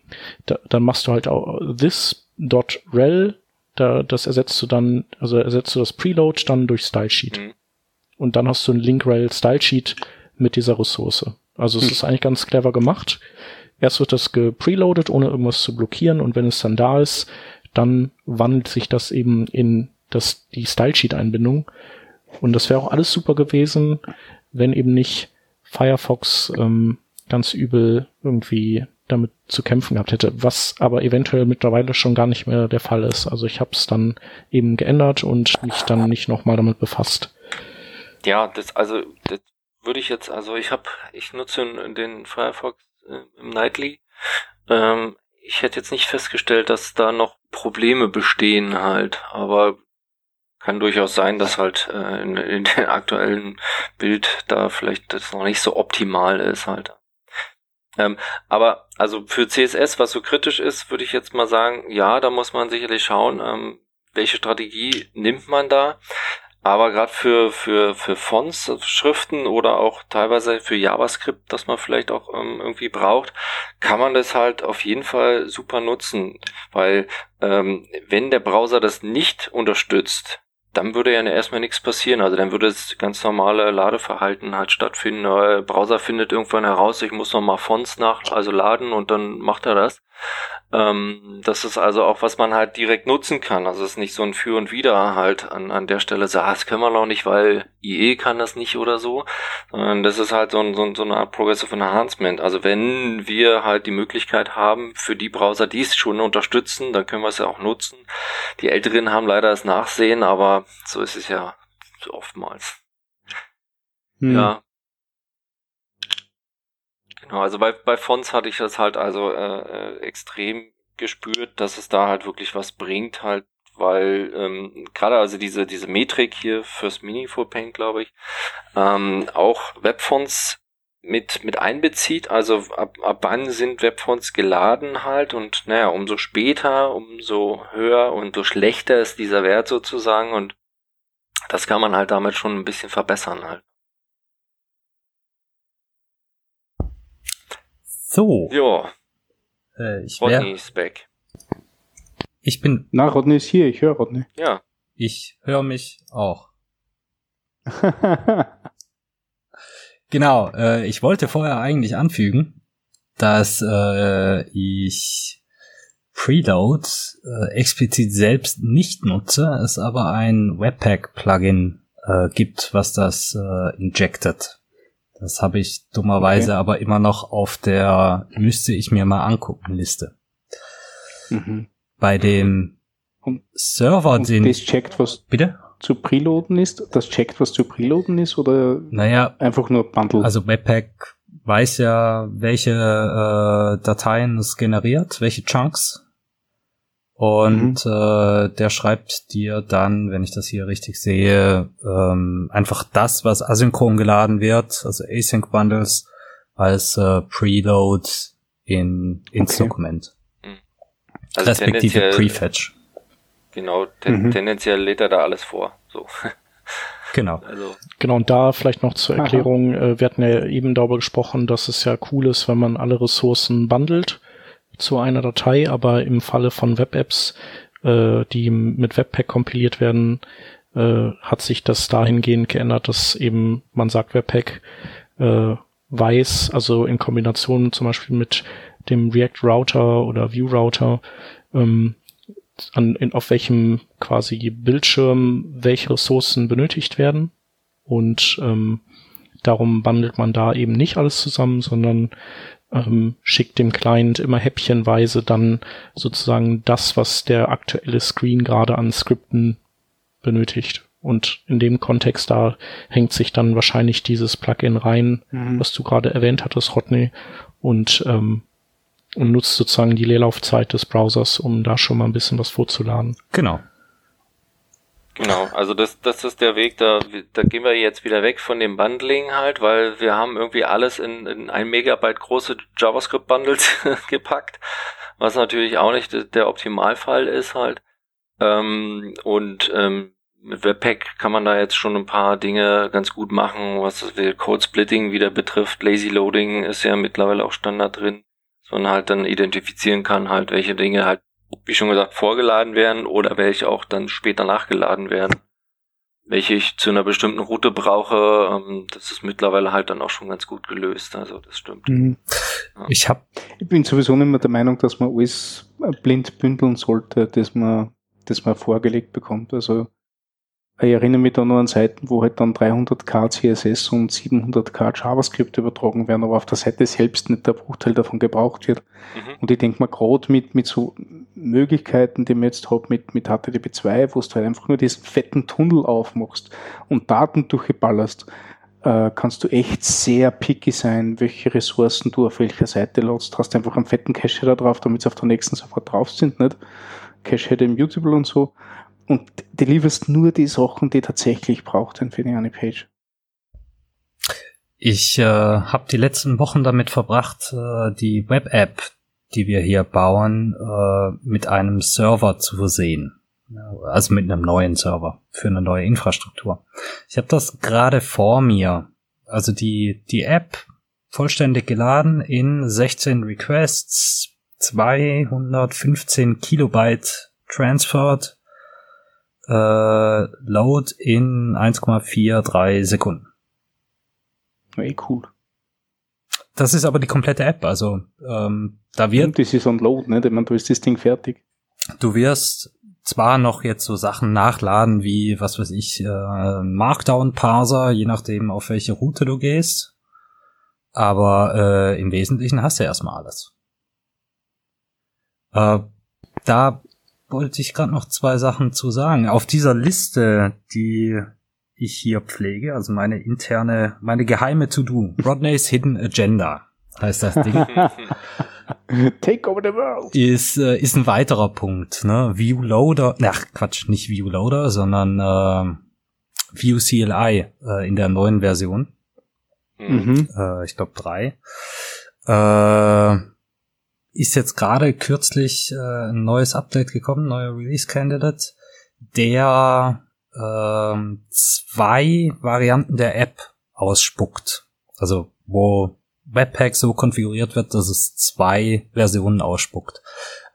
da, dann machst du halt auch this.rel, da das ersetzt du dann, also ersetzt du das Preload dann durch Stylesheet mhm. und dann hast du ein link rel Stylesheet mit dieser Ressource. Also es mhm. ist eigentlich ganz clever gemacht. Erst wird das gepreloadet, ohne irgendwas zu blockieren und wenn es dann da ist, dann wandelt sich das eben in das, die Stylesheet-Einbindung. Und das wäre auch alles super gewesen, wenn eben nicht Firefox ähm, ganz übel irgendwie damit zu kämpfen gehabt hätte, was aber eventuell mittlerweile schon gar nicht mehr der Fall ist. Also ich habe es dann eben geändert und mich dann nicht nochmal damit befasst. Ja, das also das würde ich jetzt, also ich habe, ich nutze den Firefox im Nightly. Ähm, ich hätte jetzt nicht festgestellt, dass da noch Probleme bestehen halt, aber kann durchaus sein, dass halt äh, in, in dem aktuellen Bild da vielleicht das noch nicht so optimal ist halt. Ähm, aber also für CSS, was so kritisch ist, würde ich jetzt mal sagen, ja, da muss man sicherlich schauen, ähm, welche Strategie nimmt man da. Aber gerade für, für, für Fonts, Schriften oder auch teilweise für JavaScript, das man vielleicht auch ähm, irgendwie braucht, kann man das halt auf jeden Fall super nutzen. Weil ähm, wenn der Browser das nicht unterstützt, dann würde ja erstmal nichts passieren. Also dann würde das ganz normale Ladeverhalten halt stattfinden. Der Browser findet irgendwann heraus, ich muss nochmal Fonts nach, also laden und dann macht er das. Ähm, das ist also auch, was man halt direkt nutzen kann. Also es ist nicht so ein Für und Wider halt an, an der Stelle, so, ah, das können wir noch nicht, weil IE kann das nicht oder so, sondern das ist halt so, ein, so, so eine Art Progressive Enhancement. Also wenn wir halt die Möglichkeit haben, für die Browser, die es schon unterstützen, dann können wir es ja auch nutzen. Die Älteren haben leider das Nachsehen, aber so ist es ja oftmals. Hm. Ja, Genau, also bei, bei Fonts hatte ich das halt also äh, äh, extrem gespürt, dass es da halt wirklich was bringt, halt, weil ähm, gerade also diese diese Metrik hier fürs Meaningful Paint, glaube ich, ähm, auch Webfonts mit mit einbezieht. Also ab, ab wann sind Webfonts geladen halt und naja, umso später, umso höher und so schlechter ist dieser Wert sozusagen und das kann man halt damit schon ein bisschen verbessern halt. So. Ja. Äh, ich Rodney wär, ist back. Ich bin. Na, Rodney ist hier, ich höre Rodney. Ja. Ich höre mich auch. genau, äh, ich wollte vorher eigentlich anfügen, dass äh, ich Preloads äh, explizit selbst nicht nutze, es aber ein Webpack-Plugin äh, gibt, was das äh, injectet. Das habe ich dummerweise okay. aber immer noch auf der müsste ich mir mal angucken Liste. Mhm. Bei dem und, Server, und den das checkt, was bitte zu preloaden ist. Das checkt, was zu preloaden ist oder naja, einfach nur Bundle. Also Webpack weiß ja, welche äh, Dateien es generiert, welche Chunks und mhm. äh, der schreibt dir dann, wenn ich das hier richtig sehe, ähm, einfach das, was asynchron geladen wird, also Async Bundles, als äh, Preload in, ins okay. Dokument. Mhm. Also Respektive Prefetch. Genau, ten mhm. tendenziell lädt er da alles vor. So. Genau. Also. Genau, und da vielleicht noch zur Erklärung, äh, wir hatten ja eben darüber gesprochen, dass es ja cool ist, wenn man alle Ressourcen bundelt zu einer Datei, aber im Falle von Web-Apps, äh, die mit Webpack kompiliert werden, äh, hat sich das dahingehend geändert, dass eben man sagt, Webpack äh, weiß, also in Kombination zum Beispiel mit dem React Router oder View Router, ähm, an, in, auf welchem quasi Bildschirm welche Ressourcen benötigt werden. Und ähm, darum bundelt man da eben nicht alles zusammen, sondern ähm, schickt dem Client immer häppchenweise dann sozusagen das, was der aktuelle Screen gerade an Skripten benötigt. Und in dem Kontext da hängt sich dann wahrscheinlich dieses Plugin rein, mhm. was du gerade erwähnt hattest, Rodney, und, ähm, und nutzt sozusagen die Leerlaufzeit des Browsers, um da schon mal ein bisschen was vorzuladen. Genau. Genau, also das, das ist der Weg, da, da gehen wir jetzt wieder weg von dem Bundling halt, weil wir haben irgendwie alles in, in ein Megabyte große JavaScript-Bundles gepackt, was natürlich auch nicht der Optimalfall ist halt. Ähm, und ähm, mit Webpack kann man da jetzt schon ein paar Dinge ganz gut machen, was das Code Splitting wieder betrifft. Lazy Loading ist ja mittlerweile auch Standard drin, sondern halt dann identifizieren kann halt, welche Dinge halt wie schon gesagt, vorgeladen werden oder welche auch dann später nachgeladen werden. Welche ich zu einer bestimmten Route brauche, ähm, das ist mittlerweile halt dann auch schon ganz gut gelöst. Also das stimmt. Mhm. Ja. Ich hab, ich bin sowieso nicht mehr der Meinung, dass man alles blind bündeln sollte, dass man, das man vorgelegt bekommt. Also ich erinnere mich da nur an Seiten, wo halt dann 300k CSS und 700k JavaScript übertragen werden, aber auf der Seite selbst nicht der Bruchteil davon gebraucht wird. Mhm. Und ich denke mal, gerade mit, mit so Möglichkeiten, die man jetzt hat mit, mit HTTP2, wo du halt einfach nur diesen fetten Tunnel aufmachst und Daten durchballerst, äh, kannst du echt sehr picky sein, welche Ressourcen du auf welcher Seite lädst. Du hast einfach einen fetten Cache da drauf, damit sie auf der nächsten sofort drauf sind, nicht? Cache immutable und so und du lieferst nur die Sachen, die tatsächlich braucht für die eine Page. Ich äh, habe die letzten Wochen damit verbracht, äh, die Web-App, die wir hier bauen, äh, mit einem Server zu versehen. Also mit einem neuen Server für eine neue Infrastruktur. Ich habe das gerade vor mir. Also die, die App vollständig geladen in 16 Requests, 215 Kilobyte transferred äh, Load in 1,43 Sekunden. Ey, cool. Das ist aber die komplette App, also ähm, da wird. Und das ist on Load, ne? Man, du ist das Ding fertig. Du wirst zwar noch jetzt so Sachen nachladen wie, was weiß ich, äh, Markdown-Parser, je nachdem, auf welche Route du gehst. Aber äh, im Wesentlichen hast du erstmal alles. Äh, da wollte ich gerade noch zwei Sachen zu sagen. Auf dieser Liste, die ich hier pflege, also meine interne, meine geheime To-Do, Rodney's Hidden Agenda heißt das Ding. Take over the world. Ist, äh, ist ein weiterer Punkt, ne? View Loader, ach Quatsch, nicht View Loader, sondern äh, View CLI äh, in der neuen Version. Mhm. Äh, ich glaube drei. Äh, ist jetzt gerade kürzlich äh, ein neues Update gekommen, neuer Release Candidate, der äh, zwei Varianten der App ausspuckt. Also wo Webpack so konfiguriert wird, dass es zwei Versionen ausspuckt.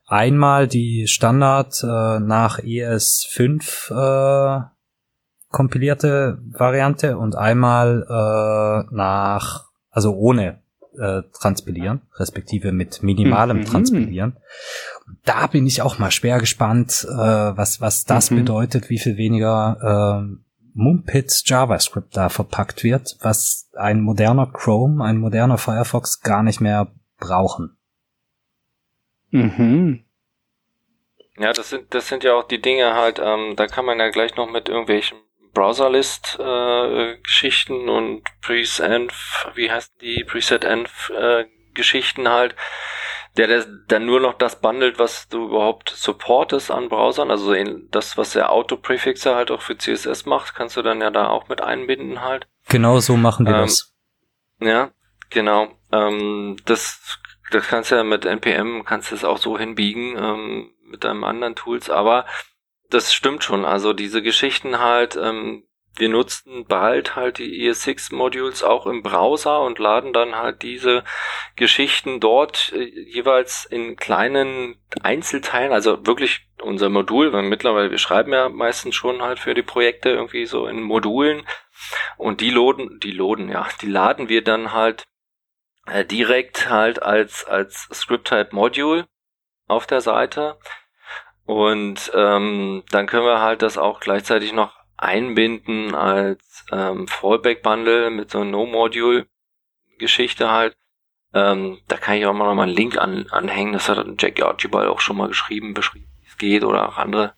Einmal die Standard äh, nach ES5 äh, kompilierte Variante und einmal äh, nach, also ohne äh, transpilieren, respektive mit minimalem mhm. Transpilieren. Da bin ich auch mal schwer gespannt, äh, was, was das mhm. bedeutet, wie viel weniger äh, Mumpitz JavaScript da verpackt wird, was ein moderner Chrome, ein moderner Firefox gar nicht mehr brauchen. Mhm. Ja, das sind, das sind ja auch die Dinge halt, ähm, da kann man ja gleich noch mit irgendwelchen Browserlist-Geschichten äh, und Presenv, wie heißt die Preset-Env-Geschichten äh, halt, der, der dann nur noch das bundelt, was du überhaupt supportest an Browsern, also das, was der Auto-Prefixer halt auch für CSS macht, kannst du dann ja da auch mit einbinden halt. Genau so machen wir ähm, das. Ja, genau. Ähm, das, das kannst du ja mit NPM, kannst du es auch so hinbiegen, ähm, mit deinem anderen Tools, aber das stimmt schon. Also diese Geschichten halt, ähm, wir nutzen bald halt die ES6-Modules auch im Browser und laden dann halt diese Geschichten dort äh, jeweils in kleinen Einzelteilen, also wirklich unser Modul, weil mittlerweile wir schreiben ja meistens schon halt für die Projekte irgendwie so in Modulen. Und die loaden, die loaden, ja, die laden wir dann halt äh, direkt halt als, als Script-Type-Module auf der Seite und ähm, dann können wir halt das auch gleichzeitig noch einbinden als ähm, Fallback-Bundle mit so No-Module-Geschichte halt. Ähm, da kann ich auch mal noch mal einen Link an, anhängen. Das hat Jack Archibald auch schon mal geschrieben, beschrieben, wie es geht oder auch andere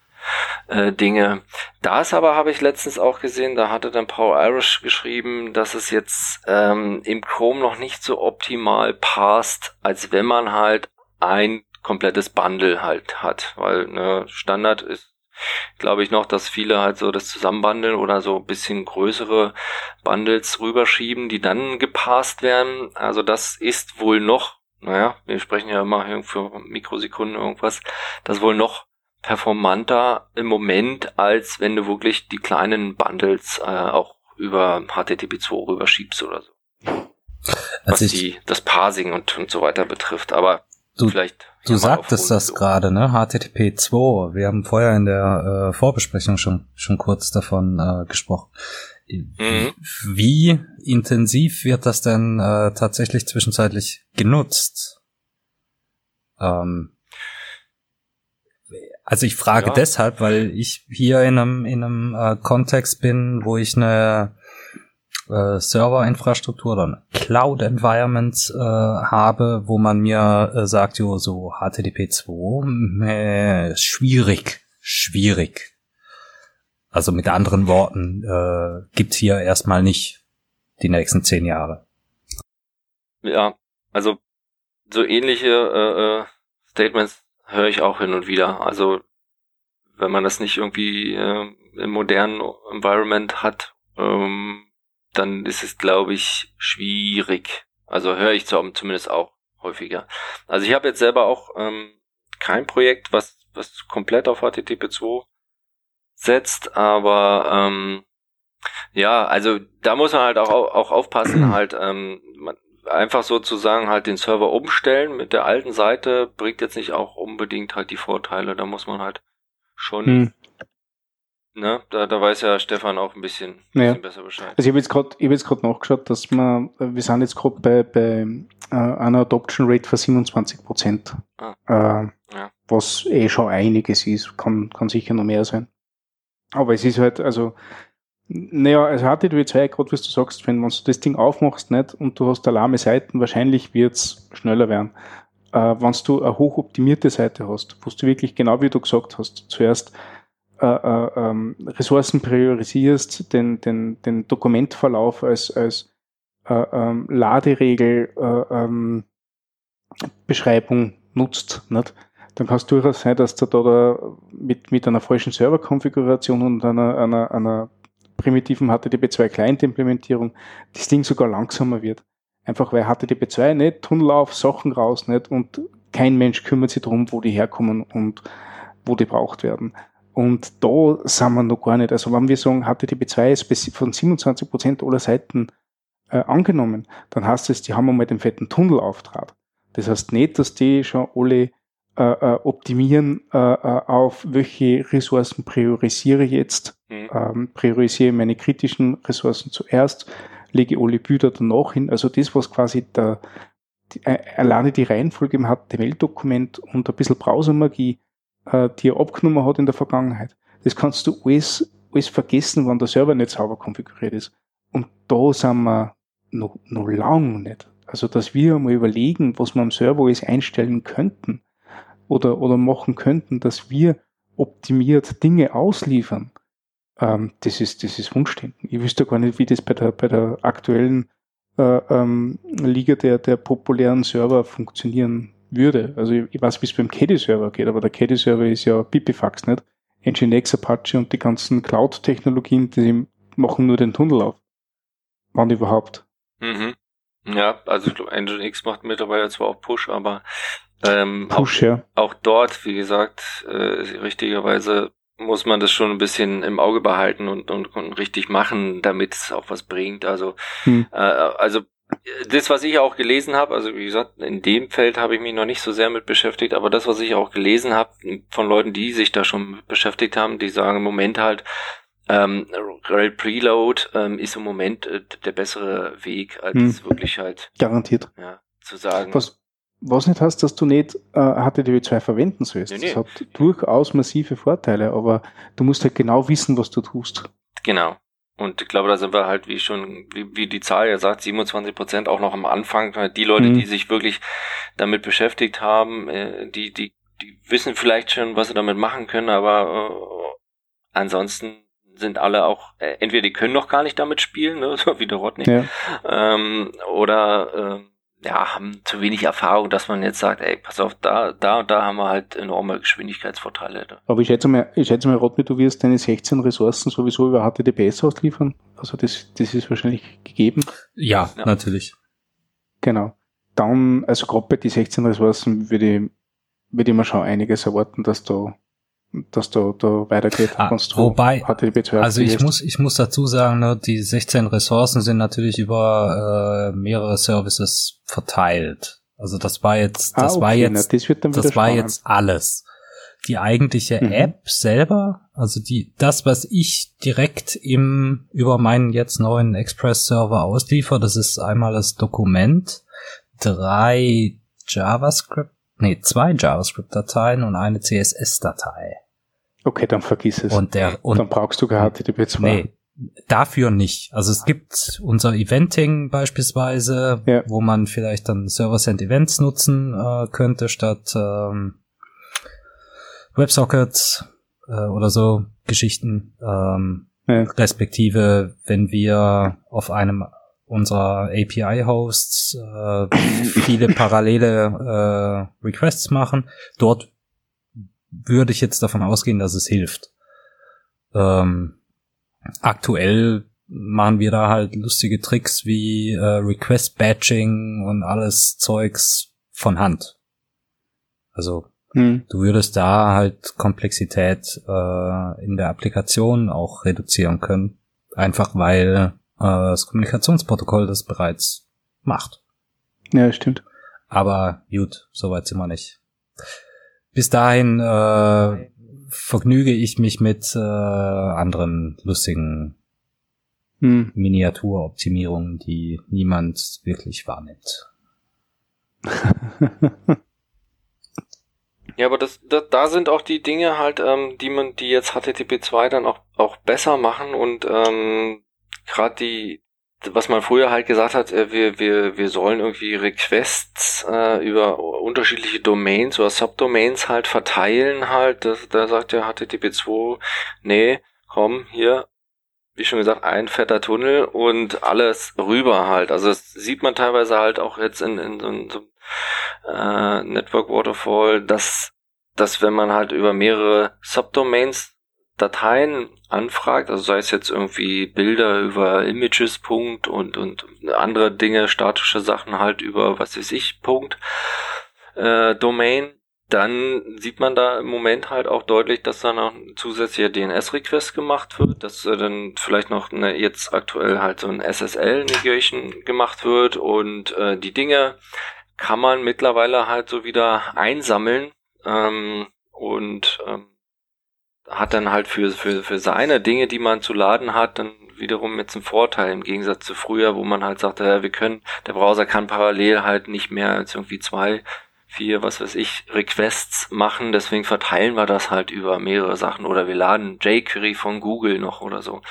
äh, Dinge. Das aber habe ich letztens auch gesehen, da hatte dann Paul Irish geschrieben, dass es jetzt ähm, im Chrome noch nicht so optimal passt, als wenn man halt ein komplettes Bundle halt hat, weil ne, Standard ist, glaube ich noch, dass viele halt so das zusammenbandeln oder so ein bisschen größere Bundles rüberschieben, die dann gepasst werden. Also das ist wohl noch, naja, wir sprechen ja immer für Mikrosekunden irgendwas, das wohl noch performanter im Moment, als wenn du wirklich die kleinen Bundles äh, auch über HTTP2 rüberschiebst oder so. Also was die, das Parsing und, und so weiter betrifft. Aber du, vielleicht Du sagtest das gerade, ne? HTTP 2. Wir haben vorher in der äh, Vorbesprechung schon, schon kurz davon äh, gesprochen. Mhm. Wie intensiv wird das denn äh, tatsächlich zwischenzeitlich genutzt? Ähm, also ich frage ja. deshalb, weil ich hier in einem, in einem äh, Kontext bin, wo ich eine äh, Serverinfrastruktur oder Cloud-Environment äh, habe, wo man mir äh, sagt, jo, so HTTP 2, äh, schwierig, schwierig. Also mit anderen Worten, äh, gibt's hier erstmal nicht die nächsten zehn Jahre. Ja, also so ähnliche äh, äh, Statements höre ich auch hin und wieder. Also wenn man das nicht irgendwie äh, im modernen Environment hat, ähm, dann ist es, glaube ich, schwierig. Also höre ich zumindest auch häufiger. Also ich habe jetzt selber auch ähm, kein Projekt, was, was komplett auf HTTP2 setzt, aber ähm, ja, also da muss man halt auch, auch aufpassen, halt ähm, man, einfach sozusagen halt den Server umstellen mit der alten Seite bringt jetzt nicht auch unbedingt halt die Vorteile. Da muss man halt schon hm Ne? Da, da weiß ja Stefan auch ein bisschen, ein bisschen besser Bescheid. Also ich habe jetzt gerade hab nachgeschaut, dass wir, wir sind jetzt gerade bei, bei äh, einer Adoption Rate von 27 Prozent. Ah. Äh, ja. Was eh schon einiges ist, kann, kann sicher noch mehr sein. Aber es ist halt, also, naja, also HTTP 2, gerade was du sagst, wenn, wenn du das Ding aufmachst nicht, und du hast alarme Seiten, wahrscheinlich wird's schneller werden. Äh, wenn du eine hochoptimierte Seite hast, wo du wirklich genau wie du gesagt hast, zuerst äh, äh, ähm, Ressourcen priorisierst, den, den, den Dokumentverlauf als, als äh, ähm, Laderegel äh, ähm, Beschreibung nutzt, nicht? dann kann es durchaus sein, dass du da, da mit, mit einer falschen Serverkonfiguration und einer, einer, einer primitiven HTTP2 Client-Implementierung das Ding sogar langsamer wird. Einfach weil HTTP2 nicht, Tunnel auf, Sachen raus nicht und kein Mensch kümmert sich darum, wo die herkommen und wo die braucht werden. Und da sind wir noch gar nicht. Also wenn wir sagen, HTTP2 ist von 27 Prozent aller Seiten äh, angenommen, dann heißt es, die haben einmal den fetten Tunnelauftrat. Das heißt nicht, dass die schon alle äh, äh, optimieren äh, äh, auf welche Ressourcen priorisiere ich jetzt. Mhm. Ähm, priorisiere meine kritischen Ressourcen zuerst, lege alle Bilder danach hin. Also das, was quasi der, die, äh, alleine die Reihenfolge im HTML-Dokument und ein bisschen Browsermagie äh, die er abgenommen hat in der Vergangenheit. Das kannst du alles, alles vergessen, wenn der Server nicht sauber konfiguriert ist. Und da sind wir noch, noch lang nicht. Also, dass wir mal überlegen, was wir am Server alles einstellen könnten oder, oder machen könnten, dass wir optimiert Dinge ausliefern, ähm, das ist, das ist Wunschdenken. Ich wüsste gar nicht, wie das bei der, bei der aktuellen äh, ähm, Liga der, der populären Server funktionieren würde. Also ich, ich weiß, wie es beim Caddy-Server geht, aber der Caddy-Server ist ja Pipifax, nicht? Nginx, Apache und die ganzen Cloud-Technologien, die machen nur den Tunnel auf. Wann überhaupt? Mhm. Ja, also Nginx macht mittlerweile zwar auch Push, aber ähm, Push, auch, ja. auch dort, wie gesagt, äh, richtigerweise muss man das schon ein bisschen im Auge behalten und, und, und richtig machen, damit es auch was bringt. Also, hm. äh, also das, was ich auch gelesen habe, also wie gesagt, in dem Feld habe ich mich noch nicht so sehr mit beschäftigt, aber das, was ich auch gelesen habe von Leuten, die sich da schon beschäftigt haben, die sagen im Moment halt, ähm, Rail Preload ähm, ist im Moment äh, der bessere Weg, als hm. wirklich halt garantiert ja, zu sagen. Was, was nicht heißt, dass du nicht äh, HTTP2 verwenden sollst. Nee, nee. Das hat durchaus massive Vorteile, aber du musst halt genau wissen, was du tust. Genau. Und ich glaube, da sind wir halt, wie schon, wie, wie die Zahl ja sagt, 27 Prozent auch noch am Anfang. Die Leute, mhm. die sich wirklich damit beschäftigt haben, äh, die, die, die wissen vielleicht schon, was sie damit machen können, aber äh, ansonsten sind alle auch, äh, entweder die können noch gar nicht damit spielen, ne, so wie der Rodney, ja. ähm, oder äh, ja, haben zu wenig Erfahrung, dass man jetzt sagt, ey, pass auf, da, da und da haben wir halt enorme Geschwindigkeitsvorteile. Aber ich schätze mal, ich schätze mal, Rodney, du wirst deine 16 Ressourcen sowieso über HTTPS ausliefern. Also das, das ist wahrscheinlich gegeben. Ja, ja. natürlich. Genau. Dann, also gerade bei die 16 Ressourcen würde ich, würde ich mal schon einiges erwarten, dass da dass da, da weitergeht. Ah, wobei, also ich muss, ich muss dazu sagen, ne, die 16 Ressourcen sind natürlich über äh, mehrere Services verteilt. Also das war jetzt, das ah, okay, war jetzt, na, das, das war jetzt alles. Die eigentliche mhm. App selber, also die, das, was ich direkt im, über meinen jetzt neuen Express-Server ausliefer, das ist einmal das Dokument, drei JavaScript nee, zwei JavaScript-Dateien und eine CSS-Datei. Okay, dann vergiss es. Und der, und dann brauchst du HTTP2. Nee, dafür nicht. Also es gibt unser Eventing beispielsweise, ja. wo man vielleicht dann Server-Send Events nutzen äh, könnte statt ähm, WebSockets äh, oder so Geschichten. Ähm, ja. Respektive, wenn wir auf einem unserer API-Hosts äh, viele parallele äh, Requests machen. Dort würde ich jetzt davon ausgehen, dass es hilft. Ähm, aktuell machen wir da halt lustige Tricks wie äh, Request Batching und alles Zeugs von Hand. Also hm. du würdest da halt Komplexität äh, in der Applikation auch reduzieren können, einfach weil äh, das Kommunikationsprotokoll das bereits macht. Ja, stimmt. Aber gut, soweit sind wir nicht bis dahin äh, vergnüge ich mich mit äh, anderen lustigen hm. Miniaturoptimierungen, die niemand wirklich wahrnimmt. ja, aber das, das, da sind auch die Dinge halt, ähm, die man, die jetzt HTTP 2 dann auch, auch besser machen und ähm, gerade die, was man früher halt gesagt hat, äh, wir, wir, wir sollen irgendwie Requests äh, über unterschiedliche Domains oder Subdomains halt verteilen halt. Das, da sagt ja HTTP 2, nee, komm, hier, wie schon gesagt, ein fetter Tunnel und alles rüber halt. Also das sieht man teilweise halt auch jetzt in, in so, in so äh, Network Waterfall, dass, dass wenn man halt über mehrere Subdomains Dateien anfragt, also sei es jetzt irgendwie Bilder über Images Punkt und, und andere Dinge, statische Sachen halt über was weiß ich Punkt, äh, Domain, dann sieht man da im Moment halt auch deutlich, dass da noch ein zusätzlicher DNS-Request gemacht wird, dass äh, dann vielleicht noch eine, jetzt aktuell halt so ein SSL-Negation gemacht wird und äh, die Dinge kann man mittlerweile halt so wieder einsammeln ähm, und ähm, hat dann halt für, für, für seine Dinge, die man zu laden hat, dann wiederum jetzt einen Vorteil im Gegensatz zu früher, wo man halt sagte, ja, wir können, der Browser kann parallel halt nicht mehr als irgendwie zwei vier, was weiß ich, Requests machen, deswegen verteilen wir das halt über mehrere Sachen oder wir laden jQuery von Google noch oder so.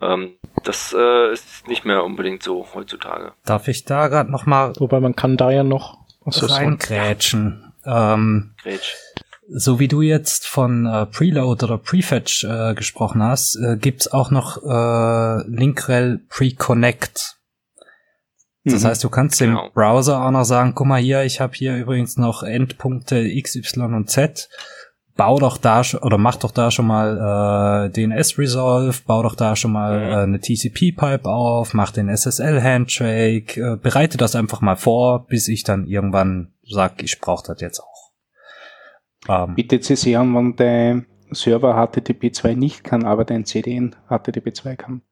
Ähm, das äh, ist nicht mehr unbedingt so heutzutage. Darf ich da gerade noch mal Wobei man kann da ja noch reingrätschen. Ähm, Grätsch. So wie du jetzt von äh, Preload oder Prefetch äh, gesprochen hast, äh, gibt's auch noch äh, Linkrel Preconnect. Das mhm. heißt, du kannst dem genau. Browser auch noch sagen, guck mal hier, ich habe hier übrigens noch Endpunkte X, Y und Z. Bau doch da oder mach doch da schon mal äh, DNS Resolve, bau doch da schon mal mhm. äh, eine TCP Pipe auf, mach den SSL Handshake, äh, bereite das einfach mal vor, bis ich dann irgendwann sag, ich brauche das jetzt auch. Ähm, Bitte zu sehen, wenn dein Server HTTP 2 nicht kann, aber dein CDN HTTP 2 kann.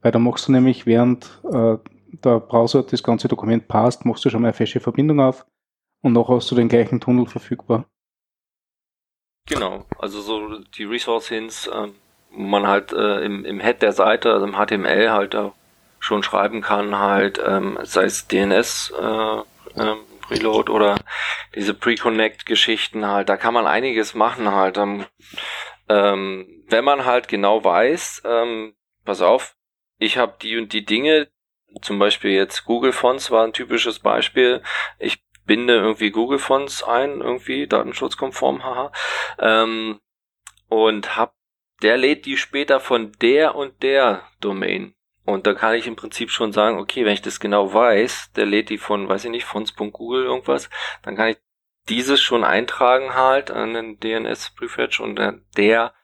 Weil da machst du nämlich während äh, der Browser das ganze Dokument passt, machst du schon mal eine feste Verbindung auf und noch hast du den gleichen Tunnel verfügbar. Genau, also so die Resource Hints, äh, wo man halt äh, im, im Head der Seite, also im HTML halt da schon schreiben kann, halt, ähm, sei es DNS äh, äh, Preload oder diese Pre-Connect-Geschichten halt, da kann man einiges machen halt. Ähm, ähm, wenn man halt genau weiß, ähm, pass auf, ich habe die und die Dinge, zum Beispiel jetzt Google Fonts war ein typisches Beispiel. Ich binde irgendwie Google Fonts ein, irgendwie datenschutzkonform, haha. Ähm, und hab, der lädt die später von der und der Domain. Und da kann ich im Prinzip schon sagen, okay, wenn ich das genau weiß, der lädt die von, weiß ich nicht, fonts.google irgendwas, dann kann ich dieses schon eintragen halt an den DNS Prefetch und der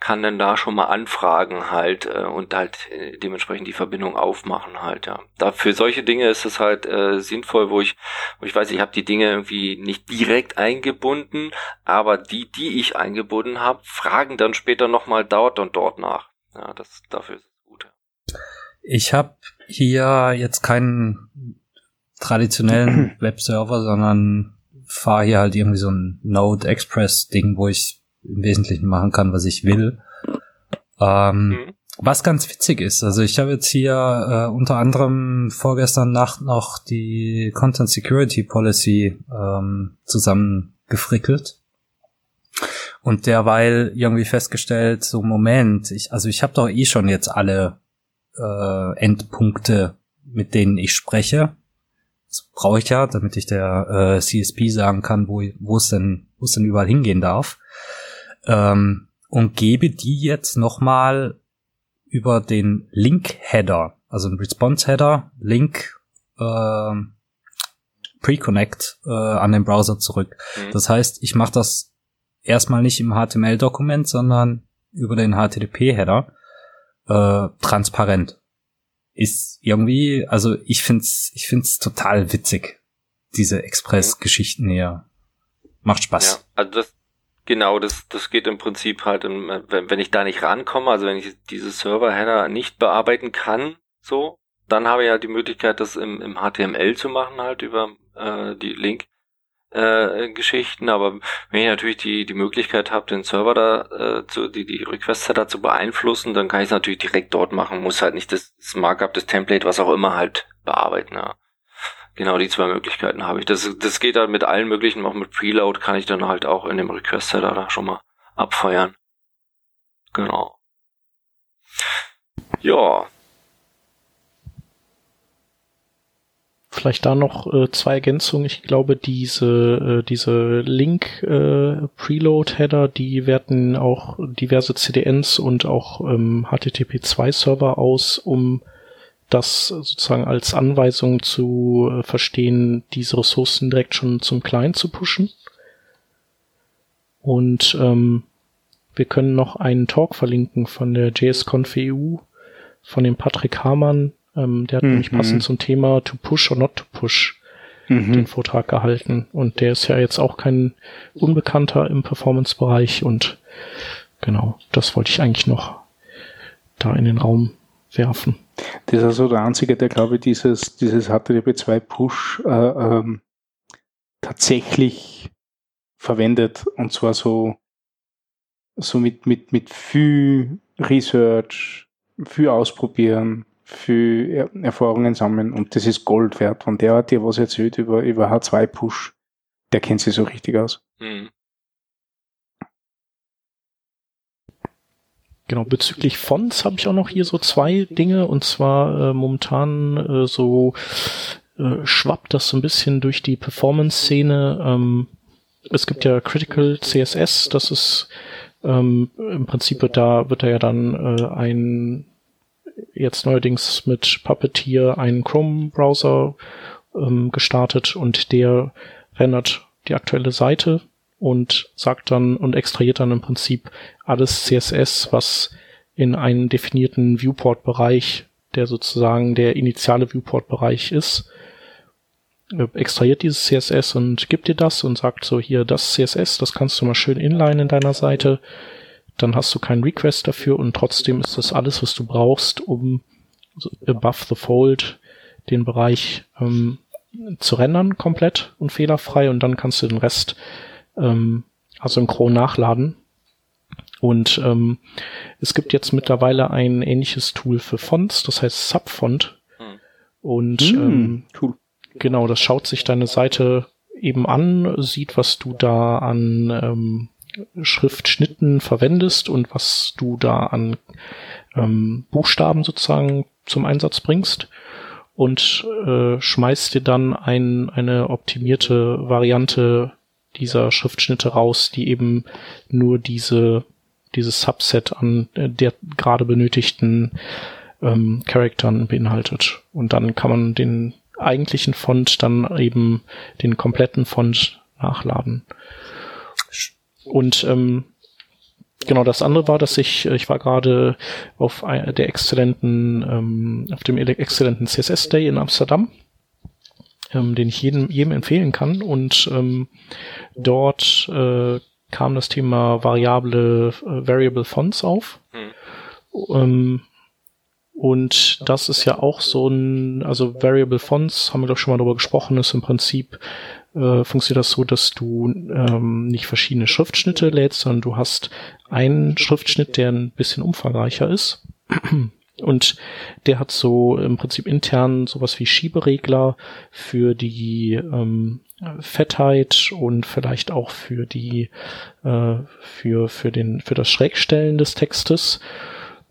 kann dann da schon mal anfragen halt äh, und halt äh, dementsprechend die Verbindung aufmachen halt, ja. Da für solche Dinge ist es halt äh, sinnvoll, wo ich, wo ich weiß, ich habe die Dinge irgendwie nicht direkt eingebunden, aber die, die ich eingebunden habe, fragen dann später nochmal dort und dort nach. Ja, das dafür ist es gut. Ja. Ich habe hier jetzt keinen traditionellen Webserver, sondern fahre hier halt irgendwie so ein Node Express Ding, wo ich im Wesentlichen machen kann, was ich will. Ähm, mhm. Was ganz witzig ist, also ich habe jetzt hier äh, unter anderem vorgestern Nacht noch die Content Security Policy ähm, zusammengefrickelt und derweil irgendwie festgestellt, so Moment, ich, also ich habe doch eh schon jetzt alle äh, Endpunkte, mit denen ich spreche. Das brauche ich ja, damit ich der äh, CSP sagen kann, wo wo es denn wo es denn überall hingehen darf ähm, und gebe die jetzt nochmal über den Link-Header, also ein Response-Header, Link äh, Pre-Connect äh, an den Browser zurück. Mhm. Das heißt, ich mache das erstmal nicht im HTML-Dokument, sondern über den HTTP-Header äh, transparent. Ist irgendwie, also ich find's, ich find's total witzig, diese Express-Geschichten hier. Macht Spaß. Ja, also das, Genau, das, das geht im Prinzip halt, wenn, wenn ich da nicht rankomme, also wenn ich diese Server-Header nicht bearbeiten kann, so, dann habe ich halt die Möglichkeit, das im, im HTML zu machen, halt über äh, die Link äh, Geschichten, aber wenn ich natürlich die, die Möglichkeit habe, den Server da äh, zu, die, die Request-Setter zu beeinflussen, dann kann ich es natürlich direkt dort machen, muss halt nicht das, das Markup, das Template, was auch immer halt bearbeiten. Ja. Genau, die zwei Möglichkeiten habe ich. Das, das geht halt mit allen möglichen, auch mit Preload kann ich dann halt auch in dem Request-Setter da schon mal abfeuern. Genau. Ja, Vielleicht da noch äh, zwei Ergänzungen. Ich glaube, diese, äh, diese Link-Preload-Header, äh, die werten auch diverse CDNs und auch ähm, HTTP2-Server aus, um das sozusagen als Anweisung zu äh, verstehen, diese Ressourcen direkt schon zum Client zu pushen. Und ähm, wir können noch einen Talk verlinken von der JSConf EU, von dem Patrick Hamann, ähm, der hat mhm. nämlich passend zum Thema To Push or Not to Push mhm. den Vortrag gehalten. Und der ist ja jetzt auch kein Unbekannter im Performance-Bereich und genau, das wollte ich eigentlich noch da in den Raum werfen. Das ist also der einzige, der glaube ich dieses, dieses HTTP2 Push äh, ähm, tatsächlich verwendet und zwar so, so mit, mit, mit viel Research, viel ausprobieren, viel Erfahrungen sammeln und das ist Gold wert. Wenn der hat dir was erzählt über, über H2-Push, der kennt sich so richtig aus. Mhm. Genau, bezüglich Fonts habe ich auch noch hier so zwei Dinge und zwar äh, momentan äh, so äh, schwappt das so ein bisschen durch die Performance-Szene. Ähm, es gibt ja Critical CSS, das ist ähm, im Prinzip wird da wird da ja dann äh, ein jetzt neuerdings mit Puppeteer einen Chrome-Browser ähm, gestartet und der rendert die aktuelle Seite und sagt dann und extrahiert dann im Prinzip alles CSS, was in einen definierten Viewport-Bereich, der sozusagen der initiale Viewport-Bereich ist, äh, extrahiert dieses CSS und gibt dir das und sagt so hier das CSS, das kannst du mal schön inline in deiner Seite dann hast du keinen Request dafür und trotzdem ist das alles, was du brauchst, um above the fold den Bereich ähm, zu rendern komplett und fehlerfrei und dann kannst du den Rest ähm, asynchron nachladen. Und ähm, es gibt jetzt mittlerweile ein ähnliches Tool für Fonts, das heißt Subfont. Hm. Und hm, ähm, cool. genau, das schaut sich deine Seite eben an, sieht, was du da an ähm, Schriftschnitten verwendest und was du da an ähm, Buchstaben sozusagen zum Einsatz bringst und äh, schmeißt dir dann ein, eine optimierte Variante dieser Schriftschnitte raus, die eben nur diese dieses Subset an äh, der gerade benötigten ähm, Charaktern beinhaltet. Und dann kann man den eigentlichen Font dann eben den kompletten Font nachladen. Und ähm, genau das andere war, dass ich, ich war gerade auf der exzellenten, ähm, auf dem exzellenten CSS Day in Amsterdam, ähm, den ich jedem, jedem empfehlen kann. Und ähm, dort äh, kam das Thema variable äh, Variable Fonts auf. Mhm. Ähm, und das ist ja auch so ein, also Variable Fonts, haben wir doch schon mal darüber gesprochen, ist im Prinzip äh, funktioniert das so, dass du ähm, nicht verschiedene Schriftschnitte lädst, sondern du hast einen Schriftschnitt, der ein bisschen umfangreicher ist. Und der hat so im Prinzip intern sowas wie Schieberegler für die ähm, Fettheit und vielleicht auch für die äh, für für den für das Schrägstellen des Textes.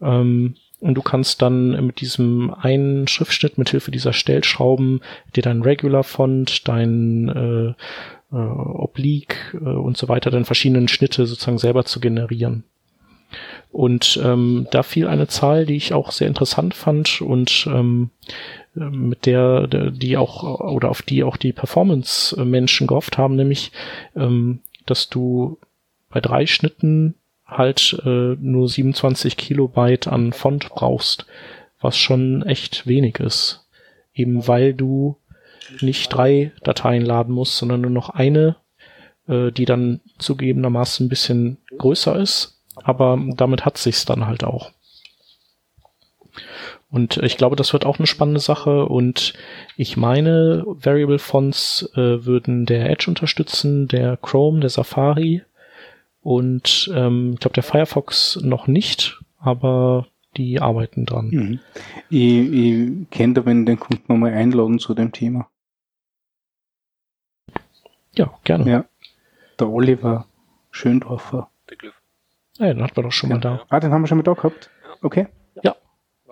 Ähm, und du kannst dann mit diesem einen Schriftschnitt mit Hilfe dieser Stellschrauben dir dein Regular Font, dein äh, äh, Oblique äh, und so weiter, dann verschiedenen Schnitte sozusagen selber zu generieren. Und ähm, da fiel eine Zahl, die ich auch sehr interessant fand und ähm, mit der, die auch oder auf die auch die Performance-Menschen gehofft haben, nämlich, ähm, dass du bei drei Schnitten halt äh, nur 27 Kilobyte an Font brauchst, was schon echt wenig ist. Eben weil du nicht drei Dateien laden musst, sondern nur noch eine, äh, die dann zugegebenermaßen ein bisschen größer ist, aber damit hat sich's dann halt auch. Und ich glaube, das wird auch eine spannende Sache. Und ich meine, Variable Fonts äh, würden der Edge unterstützen, der Chrome, der Safari und ähm, ich glaube der Firefox noch nicht, aber die arbeiten dran. Mhm. Ich, ich kenne da, wenn den Kunden nochmal einladen zu dem Thema. Ja, gerne. Ja. Der Oliver Schöndorfer. Der Glück. Ja, den hatten wir doch schon ja. mal da. Ah, den haben wir schon mal da gehabt? Okay. Ja.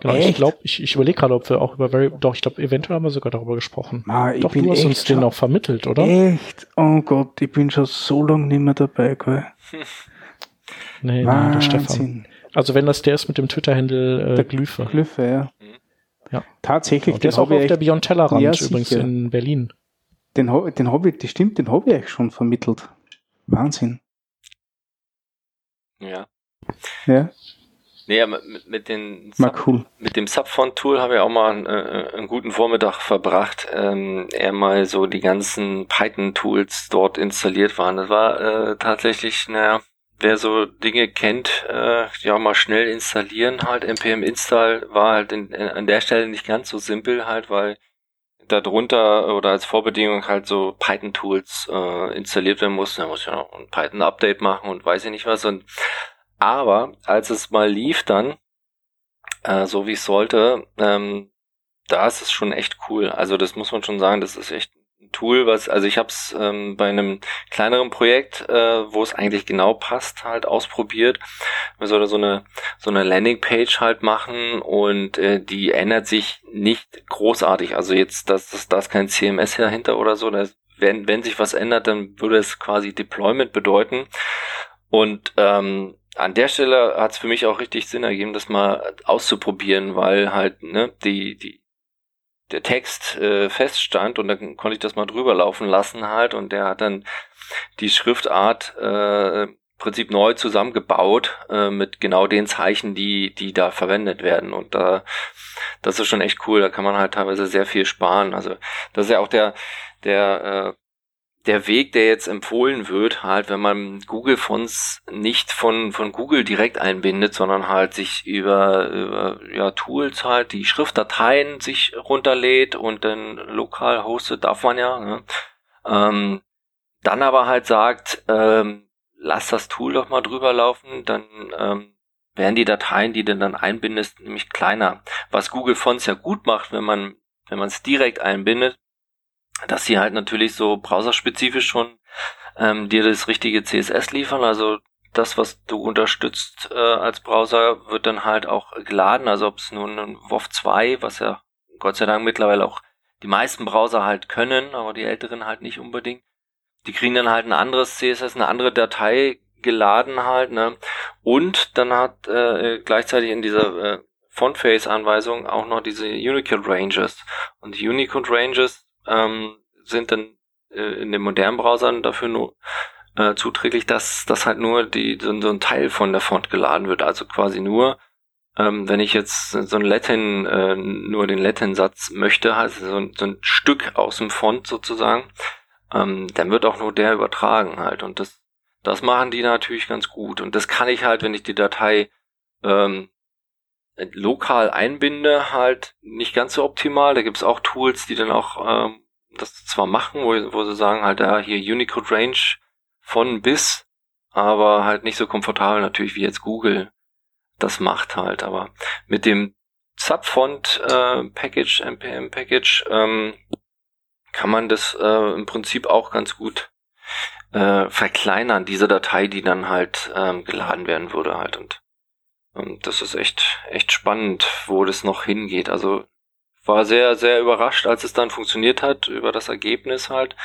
Genau, echt? ich glaube, ich, ich überlege gerade, ob wir auch über Very, doch, ich glaube, eventuell haben wir sogar darüber gesprochen. Ma, doch, du hast uns den auch vermittelt, oder? Echt? Oh Gott, ich bin schon so lange nicht mehr dabei, gell? nee, nee, der Stefan. Also wenn das der ist mit dem Twitter-Handle äh, Glyphe. Glyphe, ja. Ja. Tatsächlich. Und der ist auch auf der Beyond Tellerrand ja, übrigens in Berlin. Den, den habe ich, das stimmt, den habe ich euch schon vermittelt. Wahnsinn. Ja. Ja. Nee, mit, mit, den Sub, cool. mit dem Subfont-Tool habe ich auch mal einen, äh, einen guten Vormittag verbracht, ähm, er mal so die ganzen Python-Tools dort installiert waren. Das war äh, tatsächlich, naja, wer so Dinge kennt, äh, ja mal schnell installieren halt. npm install war halt in, in, an der Stelle nicht ganz so simpel halt, weil darunter oder als Vorbedingung halt so Python-Tools äh, installiert werden mussten. Da muss ich ja noch ein Python-Update machen und weiß ich nicht was. Und aber als es mal lief dann, äh, so wie es sollte, ähm, da ist es schon echt cool. Also das muss man schon sagen, das ist echt ein Tool, was, also ich habe es ähm, bei einem kleineren Projekt, äh, wo es eigentlich genau passt, halt ausprobiert. Man soll so eine so eine Landingpage halt machen und äh, die ändert sich nicht großartig. Also jetzt, dass das, da ist kein CMS dahinter oder so. Das, wenn, wenn sich was ändert, dann würde es quasi Deployment bedeuten. Und ähm, an der Stelle hat es für mich auch richtig Sinn ergeben, das mal auszuprobieren, weil halt ne, die, die, der Text äh, feststand und dann konnte ich das mal drüber laufen lassen halt und der hat dann die Schriftart äh, im Prinzip neu zusammengebaut äh, mit genau den Zeichen, die, die da verwendet werden. Und da, das ist schon echt cool. Da kann man halt teilweise sehr viel sparen. Also das ist ja auch der, der äh, der Weg, der jetzt empfohlen wird, halt, wenn man Google Fonts nicht von, von Google direkt einbindet, sondern halt sich über, über ja, Tools halt die Schriftdateien sich runterlädt und dann lokal hostet, darf man ja. Ne? Ähm, dann aber halt sagt, ähm, lass das Tool doch mal drüber laufen, dann ähm, werden die Dateien, die du dann einbindest, nämlich kleiner. Was Google Fonts ja gut macht, wenn man wenn man es direkt einbindet, dass sie halt natürlich so browserspezifisch schon ähm, dir das richtige CSS liefern. Also das, was du unterstützt äh, als Browser, wird dann halt auch geladen. Also ob es nun ein WoW 2, was ja Gott sei Dank mittlerweile auch die meisten Browser halt können, aber die älteren halt nicht unbedingt. Die kriegen dann halt ein anderes CSS, eine andere Datei geladen halt, ne? Und dann hat äh, gleichzeitig in dieser äh, Fontface-Anweisung auch noch diese Unicode Ranges. Und die Unicode Ranges ähm, sind dann äh, in den modernen Browsern dafür nur äh, zuträglich, dass, dass halt nur die, so, so ein Teil von der Font geladen wird. Also quasi nur, ähm, wenn ich jetzt so ein Latin, äh, nur den Latin-Satz möchte, also so ein, so ein Stück aus dem Font sozusagen, ähm, dann wird auch nur der übertragen halt. Und das, das machen die natürlich ganz gut. Und das kann ich halt, wenn ich die Datei ähm, lokal einbinde, halt nicht ganz so optimal. Da gibt's auch Tools, die dann auch ähm, das zwar machen, wo, wo sie sagen halt, ja, hier Unicode Range von bis, aber halt nicht so komfortabel natürlich wie jetzt Google das macht halt. Aber mit dem Subfont äh, Package, npm Package, ähm, kann man das äh, im Prinzip auch ganz gut äh, verkleinern, diese Datei, die dann halt ähm, geladen werden würde halt. Und und das ist echt, echt spannend, wo das noch hingeht. Also war sehr, sehr überrascht, als es dann funktioniert hat, über das Ergebnis halt,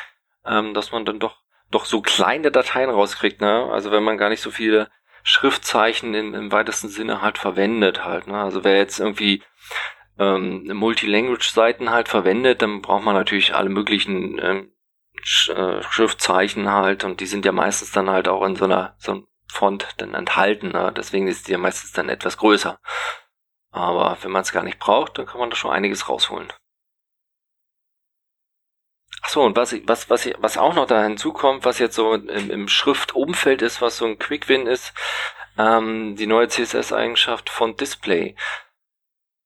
ähm, dass man dann doch, doch so kleine Dateien rauskriegt, ne? Also wenn man gar nicht so viele Schriftzeichen im, im weitesten Sinne halt verwendet halt, ne? Also wer jetzt irgendwie ähm, Multilanguage-Seiten halt verwendet, dann braucht man natürlich alle möglichen ähm, Sch äh, Schriftzeichen halt und die sind ja meistens dann halt auch in so einer so einem Font dann enthalten. Ne? Deswegen ist die ja meistens dann etwas größer. Aber wenn man es gar nicht braucht, dann kann man da schon einiges rausholen. Achso, und was, was, was, was auch noch da hinzukommt, was jetzt so im, im Schriftumfeld ist, was so ein Quick-Win ist, ähm, die neue CSS-Eigenschaft von Display.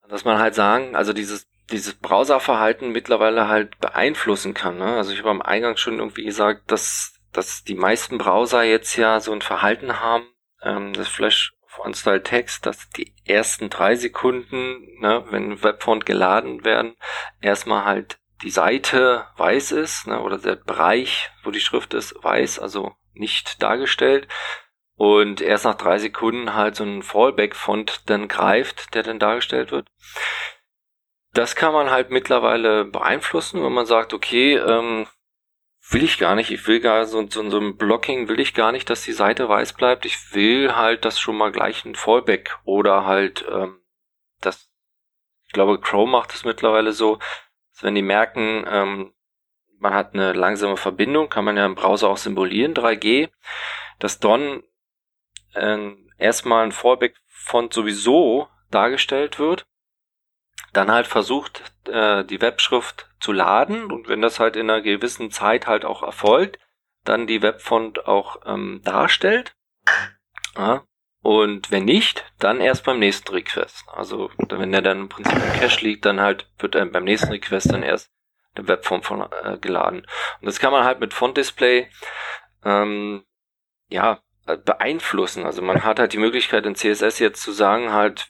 dass man halt sagen, also dieses dieses Browserverhalten mittlerweile halt beeinflussen kann. Ne? Also ich habe am Eingang schon irgendwie gesagt, dass dass die meisten Browser jetzt ja so ein Verhalten haben, ähm, das Flash On-Style Text, dass die ersten drei Sekunden, ne, wenn Webfont geladen werden, erstmal halt die Seite weiß ist, ne, oder der Bereich, wo die Schrift ist, weiß, also nicht dargestellt. Und erst nach drei Sekunden halt so ein Fallback-Font dann greift, der dann dargestellt wird. Das kann man halt mittlerweile beeinflussen, wenn man sagt, okay, ähm, will ich gar nicht. Ich will gar so, so, so ein Blocking will ich gar nicht, dass die Seite weiß bleibt. Ich will halt das schon mal gleich ein Fallback oder halt ähm, das. Ich glaube, Chrome macht es mittlerweile so, dass wenn die merken, ähm, man hat eine langsame Verbindung, kann man ja im Browser auch symbolieren, 3G, dass dann äh, erstmal ein Fallback-Font sowieso dargestellt wird dann halt versucht, äh, die Webschrift zu laden und wenn das halt in einer gewissen Zeit halt auch erfolgt, dann die Webfont auch ähm, darstellt. Ja. Und wenn nicht, dann erst beim nächsten Request. Also wenn der dann im Prinzip im Cache liegt, dann halt wird er beim nächsten Request dann erst der Webform von, äh, geladen. Und das kann man halt mit Font Display ähm, ja beeinflussen. Also man hat halt die Möglichkeit in CSS jetzt zu sagen halt,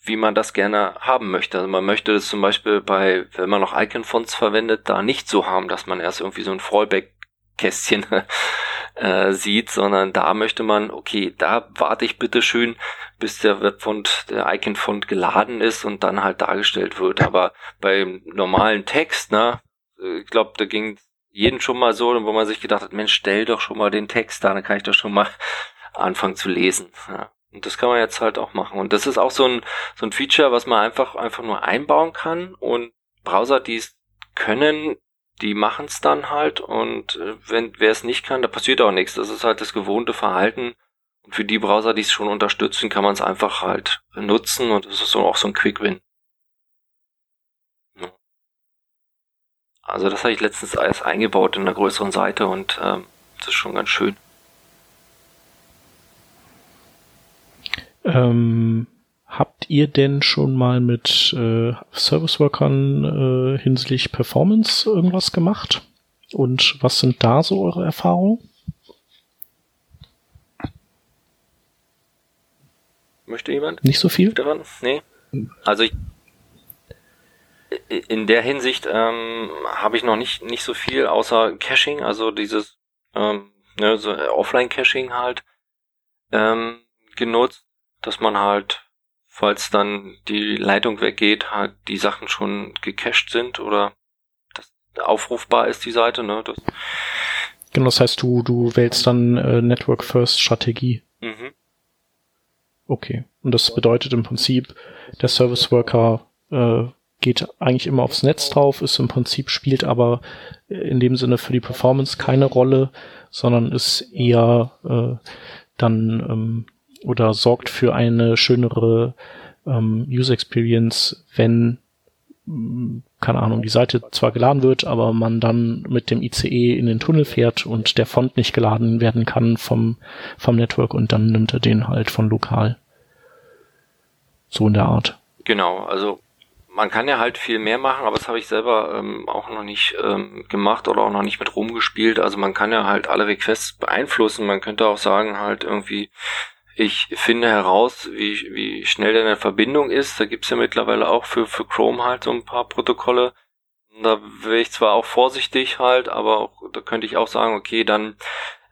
wie man das gerne haben möchte. Also man möchte das zum Beispiel bei, wenn man noch Icon-Fonts verwendet, da nicht so haben, dass man erst irgendwie so ein Fallback-Kästchen äh, sieht, sondern da möchte man, okay, da warte ich bitte schön, bis der Webfont, der Icon-Font geladen ist und dann halt dargestellt wird. Aber beim normalen Text, ne, ich glaube, da ging jeden schon mal so, wo man sich gedacht hat, Mensch, stell doch schon mal den Text da, dann kann ich doch schon mal anfangen zu lesen. Ja. Und das kann man jetzt halt auch machen. Und das ist auch so ein, so ein Feature, was man einfach, einfach nur einbauen kann. Und Browser, die es können, die machen es dann halt. Und äh, wenn wer es nicht kann, da passiert auch nichts. Das ist halt das gewohnte Verhalten. Und für die Browser, die es schon unterstützen, kann man es einfach halt nutzen. Und das ist so auch so ein Quick-Win. Also das habe ich letztens alles eingebaut in einer größeren Seite und ähm, das ist schon ganz schön. Ähm, habt ihr denn schon mal mit äh, Service Workern äh, hinsichtlich Performance irgendwas gemacht? Und was sind da so eure Erfahrungen? Möchte jemand? Nicht so viel? Daran? Nee. Also ich, in der Hinsicht ähm, habe ich noch nicht nicht so viel außer Caching, also dieses ähm, ne, so Offline-Caching halt ähm, genutzt dass man halt, falls dann die Leitung weggeht, halt die Sachen schon gecached sind oder aufrufbar ist, die Seite, ne? Das genau, das heißt, du, du wählst dann äh, Network First Strategie. Mhm. Okay. Und das bedeutet im Prinzip, der Service Worker äh, geht eigentlich immer aufs Netz drauf, ist im Prinzip spielt aber in dem Sinne für die Performance keine Rolle, sondern ist eher äh, dann ähm, oder sorgt für eine schönere ähm, User Experience, wenn mm, keine Ahnung, die Seite zwar geladen wird, aber man dann mit dem ICE in den Tunnel fährt und der Font nicht geladen werden kann vom, vom Network und dann nimmt er den halt von lokal. So in der Art. Genau, also man kann ja halt viel mehr machen, aber das habe ich selber ähm, auch noch nicht ähm, gemacht oder auch noch nicht mit rumgespielt. Also man kann ja halt alle Requests beeinflussen. Man könnte auch sagen, halt irgendwie, ich finde heraus, wie, wie schnell deine Verbindung ist. Da gibt's ja mittlerweile auch für, für Chrome halt so ein paar Protokolle. Da wäre ich zwar auch vorsichtig halt, aber auch, da könnte ich auch sagen, okay, dann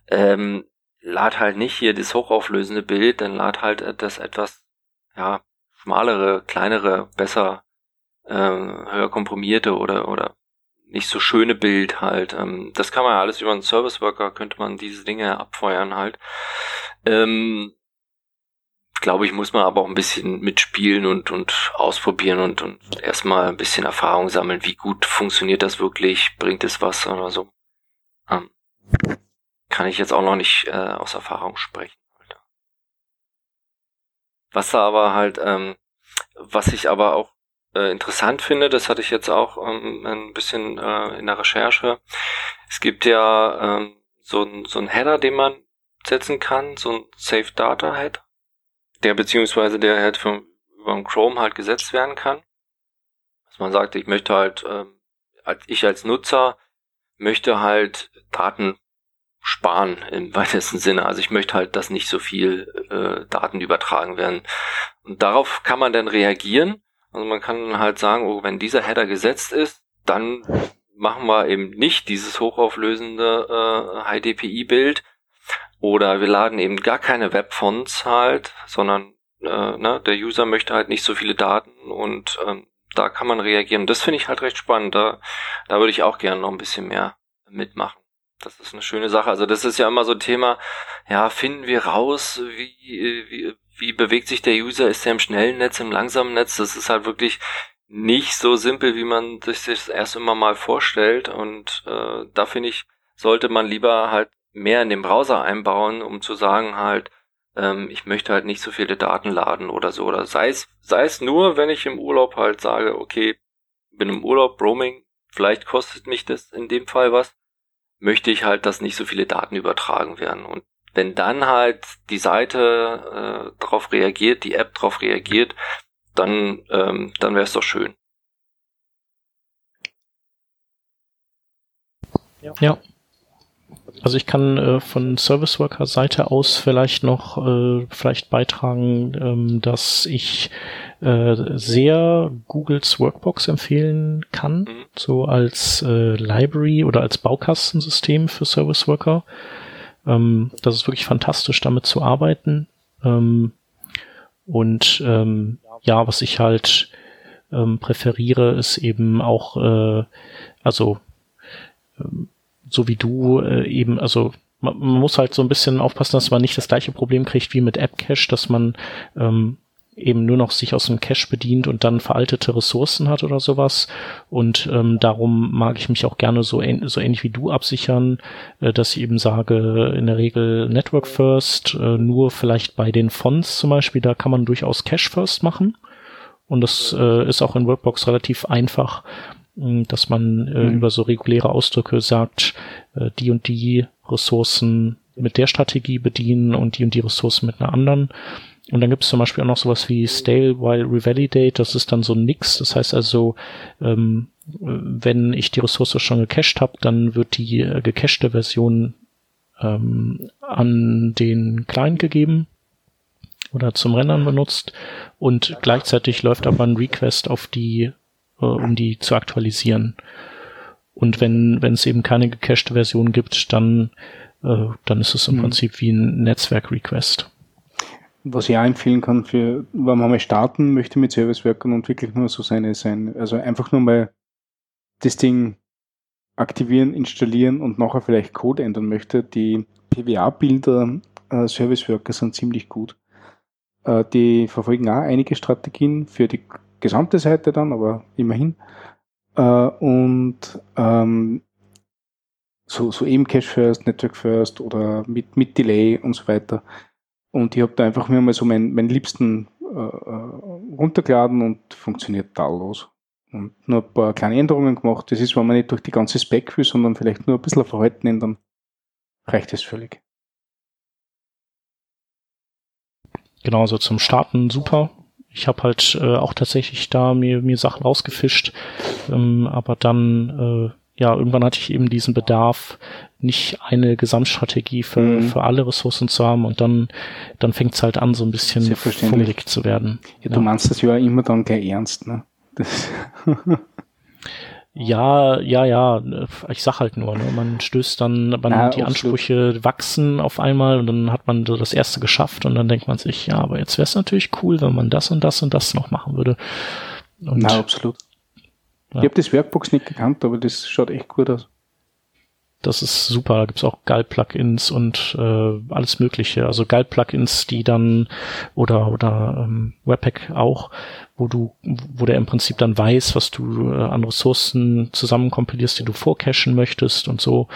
ähm, lad halt nicht hier das hochauflösende Bild, dann lad halt das etwas ja schmalere, kleinere, besser ähm, höher komprimierte oder oder nicht so schöne Bild halt. Ähm, das kann man ja alles über einen Service Worker könnte man diese Dinge abfeuern halt. Ähm, glaube ich, muss man aber auch ein bisschen mitspielen und, und ausprobieren und, und erstmal ein bisschen Erfahrung sammeln. Wie gut funktioniert das wirklich? Bringt es was oder so? Ähm, kann ich jetzt auch noch nicht äh, aus Erfahrung sprechen. Was da aber halt, ähm, was ich aber auch äh, interessant finde, das hatte ich jetzt auch ähm, ein bisschen äh, in der Recherche. Es gibt ja ähm, so so ein Header, den man setzen kann, so ein Safe Data Header der beziehungsweise der halt vom, über Chrome halt gesetzt werden kann. Dass man sagt, ich möchte halt, äh, als ich als Nutzer möchte halt Daten sparen im weitesten Sinne. Also ich möchte halt, dass nicht so viel äh, Daten übertragen werden. Und darauf kann man dann reagieren. Also man kann halt sagen, oh, wenn dieser Header gesetzt ist, dann machen wir eben nicht dieses hochauflösende äh, High-DPI-Bild oder wir laden eben gar keine Webfonts halt, sondern äh, ne, der User möchte halt nicht so viele Daten und ähm, da kann man reagieren. Das finde ich halt recht spannend. Da, da würde ich auch gerne noch ein bisschen mehr mitmachen. Das ist eine schöne Sache. Also das ist ja immer so ein Thema, ja, finden wir raus, wie, wie, wie bewegt sich der User? Ist er im schnellen Netz, im langsamen Netz? Das ist halt wirklich nicht so simpel, wie man sich das erst immer mal vorstellt. Und äh, da finde ich, sollte man lieber halt mehr in den Browser einbauen, um zu sagen halt, ähm, ich möchte halt nicht so viele Daten laden oder so. Oder sei es, sei es nur, wenn ich im Urlaub halt sage, okay, bin im Urlaub, Roaming, vielleicht kostet mich das in dem Fall was, möchte ich halt, dass nicht so viele Daten übertragen werden. Und wenn dann halt die Seite äh, darauf reagiert, die App darauf reagiert, dann, ähm, dann wäre es doch schön. Ja. ja. Also ich kann äh, von Service Worker Seite aus vielleicht noch äh, vielleicht beitragen, ähm, dass ich äh, sehr Googles Workbox empfehlen kann, mhm. so als äh, Library oder als Baukastensystem für Service Worker. Ähm, das ist wirklich fantastisch, damit zu arbeiten. Ähm, und ähm, ja, was ich halt ähm, präferiere, ist eben auch, äh, also ähm, so wie du äh, eben, also man, man, muss halt so ein bisschen aufpassen, dass man nicht das gleiche Problem kriegt wie mit App Cache, dass man ähm, eben nur noch sich aus dem Cache bedient und dann veraltete Ressourcen hat oder sowas. Und ähm, darum mag ich mich auch gerne so, so ähnlich wie du absichern, äh, dass ich eben sage, in der Regel Network First, äh, nur vielleicht bei den Fonts zum Beispiel, da kann man durchaus Cache First machen. Und das äh, ist auch in Workbox relativ einfach, dass man äh, mhm. über so reguläre Ausdrücke sagt, äh, die und die Ressourcen mit der Strategie bedienen und die und die Ressourcen mit einer anderen. Und dann gibt es zum Beispiel auch noch sowas wie Stale while Revalidate, das ist dann so ein Nix. Das heißt also, ähm, wenn ich die Ressource schon gecached habe, dann wird die äh, gecachte Version ähm, an den Client gegeben oder zum Rendern benutzt und gleichzeitig läuft aber ein Request auf die äh, um die zu aktualisieren. Und wenn wenn es eben keine gecachte Version gibt, dann äh, dann ist es im mhm. Prinzip wie ein Netzwerk-Request. Was ich auch empfehlen kann, für, wenn man mal starten möchte mit Service Workern und wirklich nur so seine, sein, also einfach nur mal das Ding aktivieren, installieren und nachher vielleicht Code ändern möchte, die PWA-Bilder äh, Service Worker sind ziemlich gut. Äh, die verfolgen auch einige Strategien für die gesamte Seite dann, aber immerhin. Äh, und ähm, so, so eben Cache First, Network First oder mit, mit Delay und so weiter. Und ich habe da einfach mir mal so meinen mein Liebsten äh, äh, runtergeladen und funktioniert tadellos. Und nur ein paar kleine Änderungen gemacht. Das ist, wenn man nicht durch die ganze Spec will, sondern vielleicht nur ein bisschen Verhalten ändern, reicht es völlig. Genau, also zum Starten super. Ich habe halt äh, auch tatsächlich da mir, mir Sachen rausgefischt, ähm, aber dann, äh, ja, irgendwann hatte ich eben diesen Bedarf, nicht eine Gesamtstrategie für, mhm. für alle Ressourcen zu haben und dann, dann fängt es halt an, so ein bisschen fummelig zu werden. Ja, du meinst das ja immer dann gleich ernst, ne? Ja, ja, ja. Ich sag halt nur, ne? man stößt dann, man, ja, die Ansprüche wachsen auf einmal und dann hat man so das erste geschafft und dann denkt man sich, ja, aber jetzt wäre es natürlich cool, wenn man das und das und das noch machen würde. Und, Na, absolut. Ja. Ich habe das Workbox nicht gekannt, aber das schaut echt gut aus. Das ist super. Da gibt's auch Galt-Plugins und äh, alles Mögliche. Also Galt-Plugins, die dann oder oder ähm, Webpack auch, wo du, wo der im Prinzip dann weiß, was du äh, an Ressourcen zusammenkompilierst, die du vorcachen möchtest und so.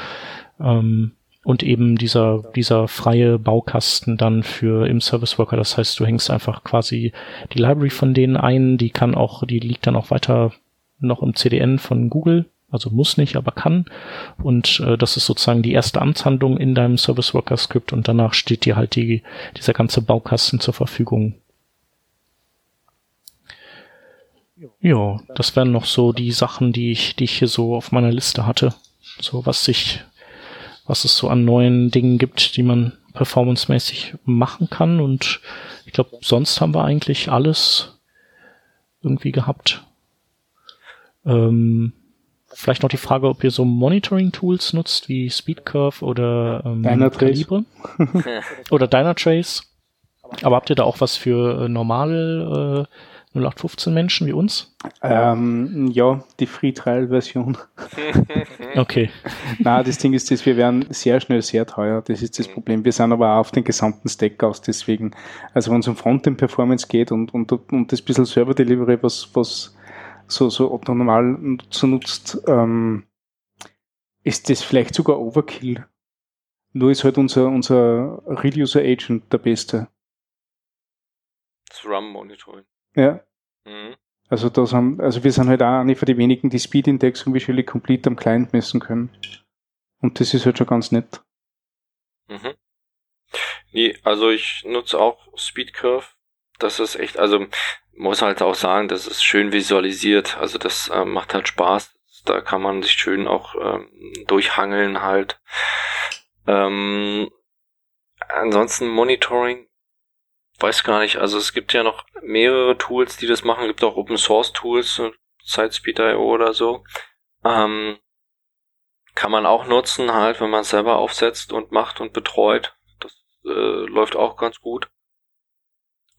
Ähm, und eben dieser, dieser freie Baukasten dann für im Service Worker. Das heißt, du hängst einfach quasi die Library von denen ein, die kann auch, die liegt dann auch weiter noch im CDN von Google also muss nicht, aber kann. Und äh, das ist sozusagen die erste Amtshandlung in deinem Service Worker Skript und danach steht dir halt die, dieser ganze Baukasten zur Verfügung. Ja, das wären noch so die Sachen, die ich, die ich hier so auf meiner Liste hatte. So was sich, was es so an neuen Dingen gibt, die man performancemäßig machen kann. Und ich glaube, sonst haben wir eigentlich alles irgendwie gehabt. Ähm, vielleicht noch die Frage, ob ihr so Monitoring-Tools nutzt wie Speedcurve oder ähm, Dynatrace. oder Dynatrace. Aber habt ihr da auch was für äh, normal äh, 0815 Menschen wie uns? Ähm, ja, die Free Trial Version. okay. Na, das Ding ist, dass wir werden sehr schnell sehr teuer. Das ist das Problem. Wir sind aber auch auf den gesamten Stack aus. Deswegen, also wenn es um Frontend Performance geht und, und, und das bisschen Server Delivery, was, was so, so Otto normal so nutzt, ähm, ist das vielleicht sogar Overkill. Nur ist halt unser, unser Real User Agent der beste. Das RAM Monitoring. Ja. Mhm. Also das haben, also wir sind halt auch eine von den wenigen, die Speed Index und Visually Complete am Client messen können. Und das ist halt schon ganz nett. Mhm. Nee, also ich nutze auch Speed Curve. Das ist echt, also muss halt auch sagen, das ist schön visualisiert. Also das äh, macht halt Spaß. Da kann man sich schön auch ähm, durchhangeln halt. Ähm, ansonsten Monitoring weiß gar nicht, also es gibt ja noch mehrere Tools, die das machen. Es gibt auch Open Source Tools, Sitespeed.io oder so. Ähm, kann man auch nutzen, halt, wenn man es selber aufsetzt und macht und betreut. Das äh, läuft auch ganz gut.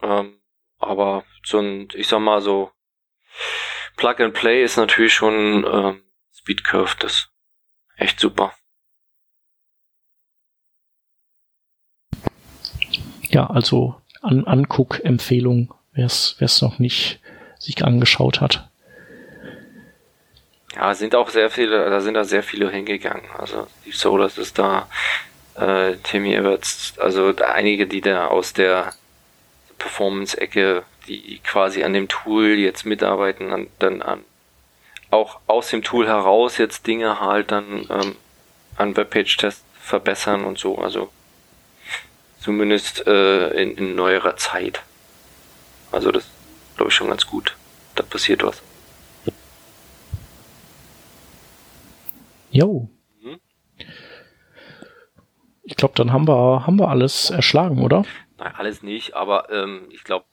Ähm, aber so ein, ich sag mal so, Plug and Play ist natürlich schon ähm, Speed Curve, das echt super. Ja, also an Anguck-Empfehlung, wer es noch nicht sich angeschaut hat. Ja, sind auch sehr viele, da sind da sehr viele hingegangen. Also Steve Solas ist da, äh, Timmy Everts, also einige, die da aus der Performance-Ecke, die quasi an dem Tool jetzt mitarbeiten, an, dann an auch aus dem Tool heraus jetzt Dinge halt dann ähm, an Webpage-Tests verbessern und so. Also Zumindest äh, in, in neuerer Zeit. Also das glaube ich schon ganz gut. Da passiert was. Jo. Mhm. Ich glaube, dann haben wir, haben wir alles erschlagen, oder? Nein, alles nicht, aber ähm, ich glaube,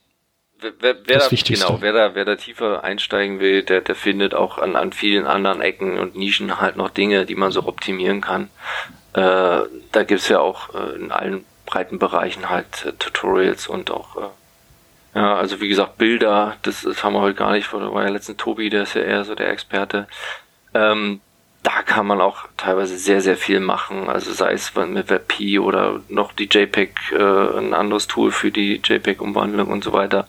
wer, wer, wer da, genau, wer da, wer da tiefer einsteigen will, der, der findet auch an, an vielen anderen Ecken und Nischen halt noch Dinge, die man so optimieren kann. Äh, da gibt's ja auch äh, in allen breiten Bereichen halt äh, Tutorials und auch äh, ja, also wie gesagt, Bilder, das, das haben wir heute gar nicht, war ja letztens Tobi, der ist ja eher so der Experte. Ähm, da kann man auch teilweise sehr, sehr viel machen. Also sei es mit WebP oder noch die JPEG, äh, ein anderes Tool für die JPEG-Umwandlung und so weiter.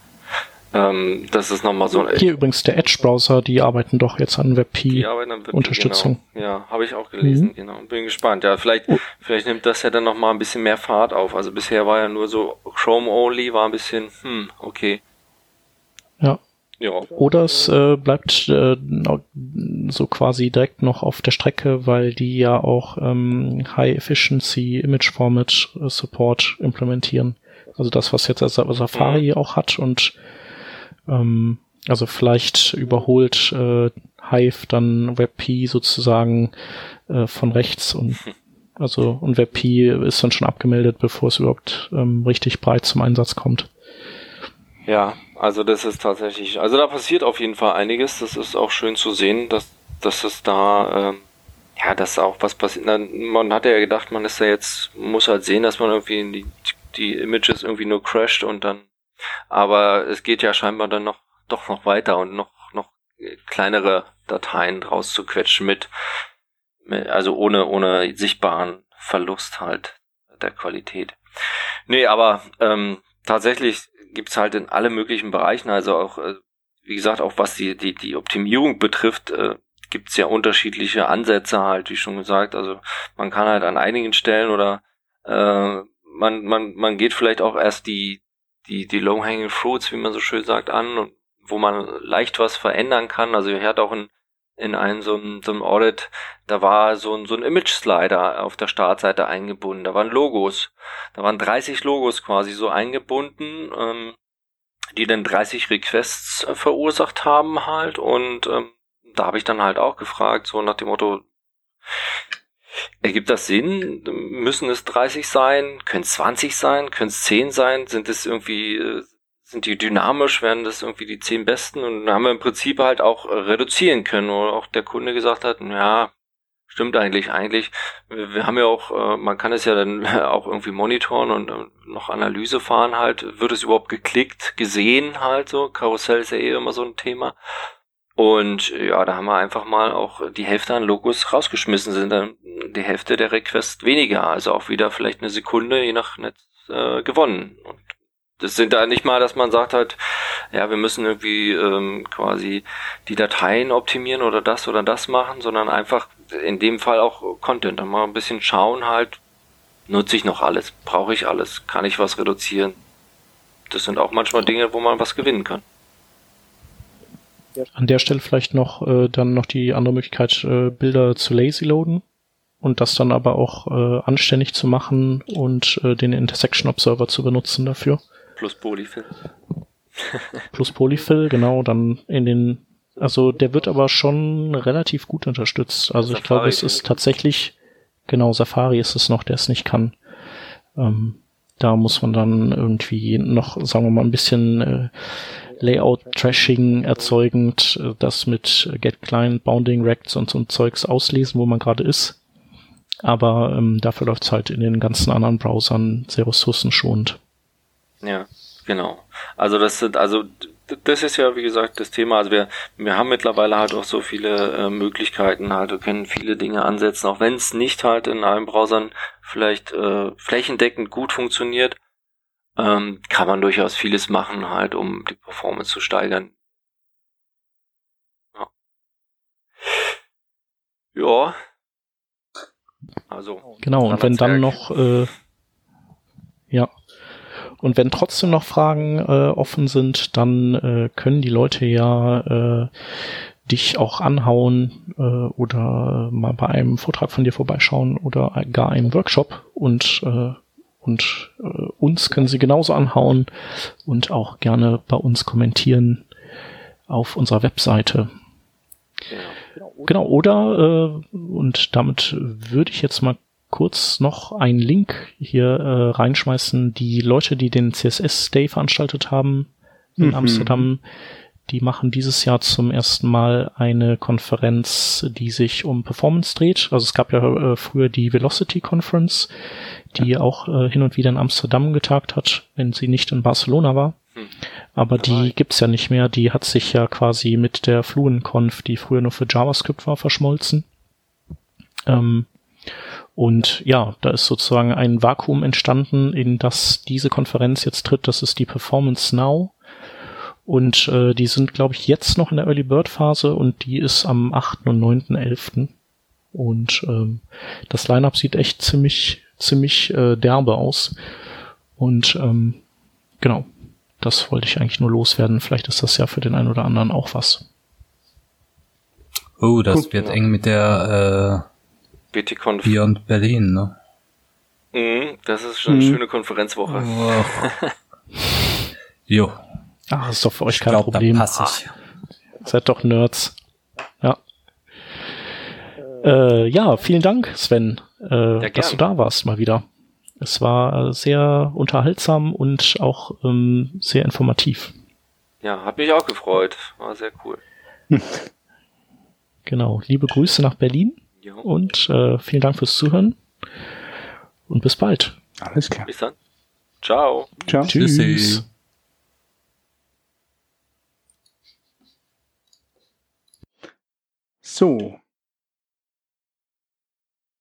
Ähm, das ist nochmal so. Hier übrigens der Edge-Browser, die arbeiten doch jetzt an WebP-Unterstützung. Genau. Ja, habe ich auch gelesen, mhm. genau. Bin gespannt. Ja, vielleicht, oh. vielleicht nimmt das ja dann nochmal ein bisschen mehr Fahrt auf. Also bisher war ja nur so Chrome-only, war ein bisschen, hm, okay. Ja. Ja. Oder es äh, bleibt äh, so quasi direkt noch auf der Strecke, weil die ja auch ähm, High Efficiency Image Format äh, Support implementieren. Also das, was jetzt Safari mhm. auch hat und ähm, also vielleicht überholt äh, Hive dann WebP sozusagen äh, von rechts und also und WebP ist dann schon abgemeldet, bevor es überhaupt ähm, richtig breit zum Einsatz kommt. Ja, also das ist tatsächlich, also da passiert auf jeden Fall einiges. Das ist auch schön zu sehen, dass dass es da ähm, ja, dass auch was passiert. Man hat ja gedacht, man ist ja jetzt muss halt sehen, dass man irgendwie die die Images irgendwie nur crasht und dann aber es geht ja scheinbar dann noch, doch noch weiter und noch, noch kleinere Dateien draus zu quetschen mit, mit also ohne, ohne sichtbaren Verlust halt der Qualität. Nee, aber ähm, tatsächlich gibt's halt in alle möglichen Bereichen, also auch, äh, wie gesagt, auch was die, die, die Optimierung betrifft, äh, gibt's ja unterschiedliche Ansätze halt, wie schon gesagt. Also man kann halt an einigen Stellen oder äh, man, man, man geht vielleicht auch erst die, die, die low-hanging fruits, wie man so schön sagt, an und wo man leicht was verändern kann. Also er hat auch in, in einem so einem, so Audit, da war so ein, so ein Image-Slider auf der Startseite eingebunden. Da waren Logos. Da waren 30 Logos quasi so eingebunden. Ähm, die dann 30 Requests äh, verursacht haben halt und ähm, da habe ich dann halt auch gefragt, so nach dem Motto, ergibt das Sinn? Müssen es 30 sein? Können es 20 sein? Können es 10 sein? Sind es irgendwie, äh, sind die dynamisch? Werden das irgendwie die 10 besten? Und haben wir im Prinzip halt auch äh, reduzieren können, wo auch der Kunde gesagt hat, ja, Stimmt eigentlich, eigentlich. Wir haben ja auch, äh, man kann es ja dann auch irgendwie monitoren und äh, noch Analyse fahren halt. Wird es überhaupt geklickt, gesehen halt so? Karussell ist ja eh immer so ein Thema. Und ja, da haben wir einfach mal auch die Hälfte an Logos rausgeschmissen, sind dann die Hälfte der Requests weniger, also auch wieder vielleicht eine Sekunde je nach Netz äh, gewonnen. Und das sind da nicht mal, dass man sagt halt, ja, wir müssen irgendwie ähm, quasi die Dateien optimieren oder das oder das machen, sondern einfach in dem Fall auch Content. Dann mal ein bisschen schauen halt, nutze ich noch alles, brauche ich alles, kann ich was reduzieren. Das sind auch manchmal Dinge, wo man was gewinnen kann. An der Stelle vielleicht noch äh, dann noch die andere Möglichkeit, äh, Bilder zu lazy loaden und das dann aber auch äh, anständig zu machen und äh, den Intersection Observer zu benutzen dafür. Plus Polyfill. Plus Polyfill, genau, dann in den, also der wird aber schon relativ gut unterstützt. Also Safari ich glaube, es ist tatsächlich, genau, Safari ist es noch, der es nicht kann. Ähm, da muss man dann irgendwie noch, sagen wir mal, ein bisschen äh, Layout-Trashing erzeugend, äh, das mit Get Client, Bounding Rects und so ein Zeugs auslesen, wo man gerade ist. Aber ähm, dafür läuft es halt in den ganzen anderen Browsern sehr ressourcenschonend. Ja, genau. Also das sind, also das ist ja wie gesagt das Thema. Also wir, wir haben mittlerweile halt auch so viele äh, Möglichkeiten, halt, wir können viele Dinge ansetzen, auch wenn es nicht halt in allen Browsern vielleicht äh, flächendeckend gut funktioniert, ähm, kann man durchaus vieles machen, halt, um die Performance zu steigern. Ja. ja. Also. Genau, und wenn dann noch äh, ja, und wenn trotzdem noch Fragen äh, offen sind, dann äh, können die Leute ja äh, dich auch anhauen äh, oder mal bei einem Vortrag von dir vorbeischauen oder gar einem Workshop und äh, und äh, uns können sie genauso anhauen und auch gerne bei uns kommentieren auf unserer Webseite. Genau, genau oder äh, und damit würde ich jetzt mal kurz noch einen Link hier äh, reinschmeißen. Die Leute, die den CSS Day veranstaltet haben in mhm. Amsterdam, die machen dieses Jahr zum ersten Mal eine Konferenz, die sich um Performance dreht. Also es gab ja äh, früher die Velocity Conference, die ja. auch äh, hin und wieder in Amsterdam getagt hat, wenn sie nicht in Barcelona war. Hm. Aber die gibt's ja nicht mehr. Die hat sich ja quasi mit der FluentConf, die früher nur für JavaScript war, verschmolzen. Ähm, und ja, da ist sozusagen ein Vakuum entstanden, in das diese Konferenz jetzt tritt. Das ist die Performance Now. Und äh, die sind, glaube ich, jetzt noch in der Early Bird Phase und die ist am 8. und 9.11. Und ähm, das Lineup sieht echt ziemlich, ziemlich äh, derbe aus. Und ähm, genau, das wollte ich eigentlich nur loswerden. Vielleicht ist das ja für den einen oder anderen auch was. Oh, das Gut, wird ja. eng mit der äh, BTConf. Beyond Berlin, ne? Mhm, das ist schon eine mhm. schöne Konferenzwoche. Oh. jo. Ach, ist doch für euch ich kein glaub, Problem. Da pass ich. Seid doch Nerds. Ja. Äh, ja, vielen Dank, Sven, äh, ja, dass du da warst mal wieder. Es war sehr unterhaltsam und auch ähm, sehr informativ. Ja, hat mich auch gefreut. War sehr cool. genau. Liebe Grüße nach Berlin. Und äh, vielen Dank fürs Zuhören. Und bis bald. Alles klar. Bis dann. Ciao. Ciao. Tschüss. Tschüssi. So,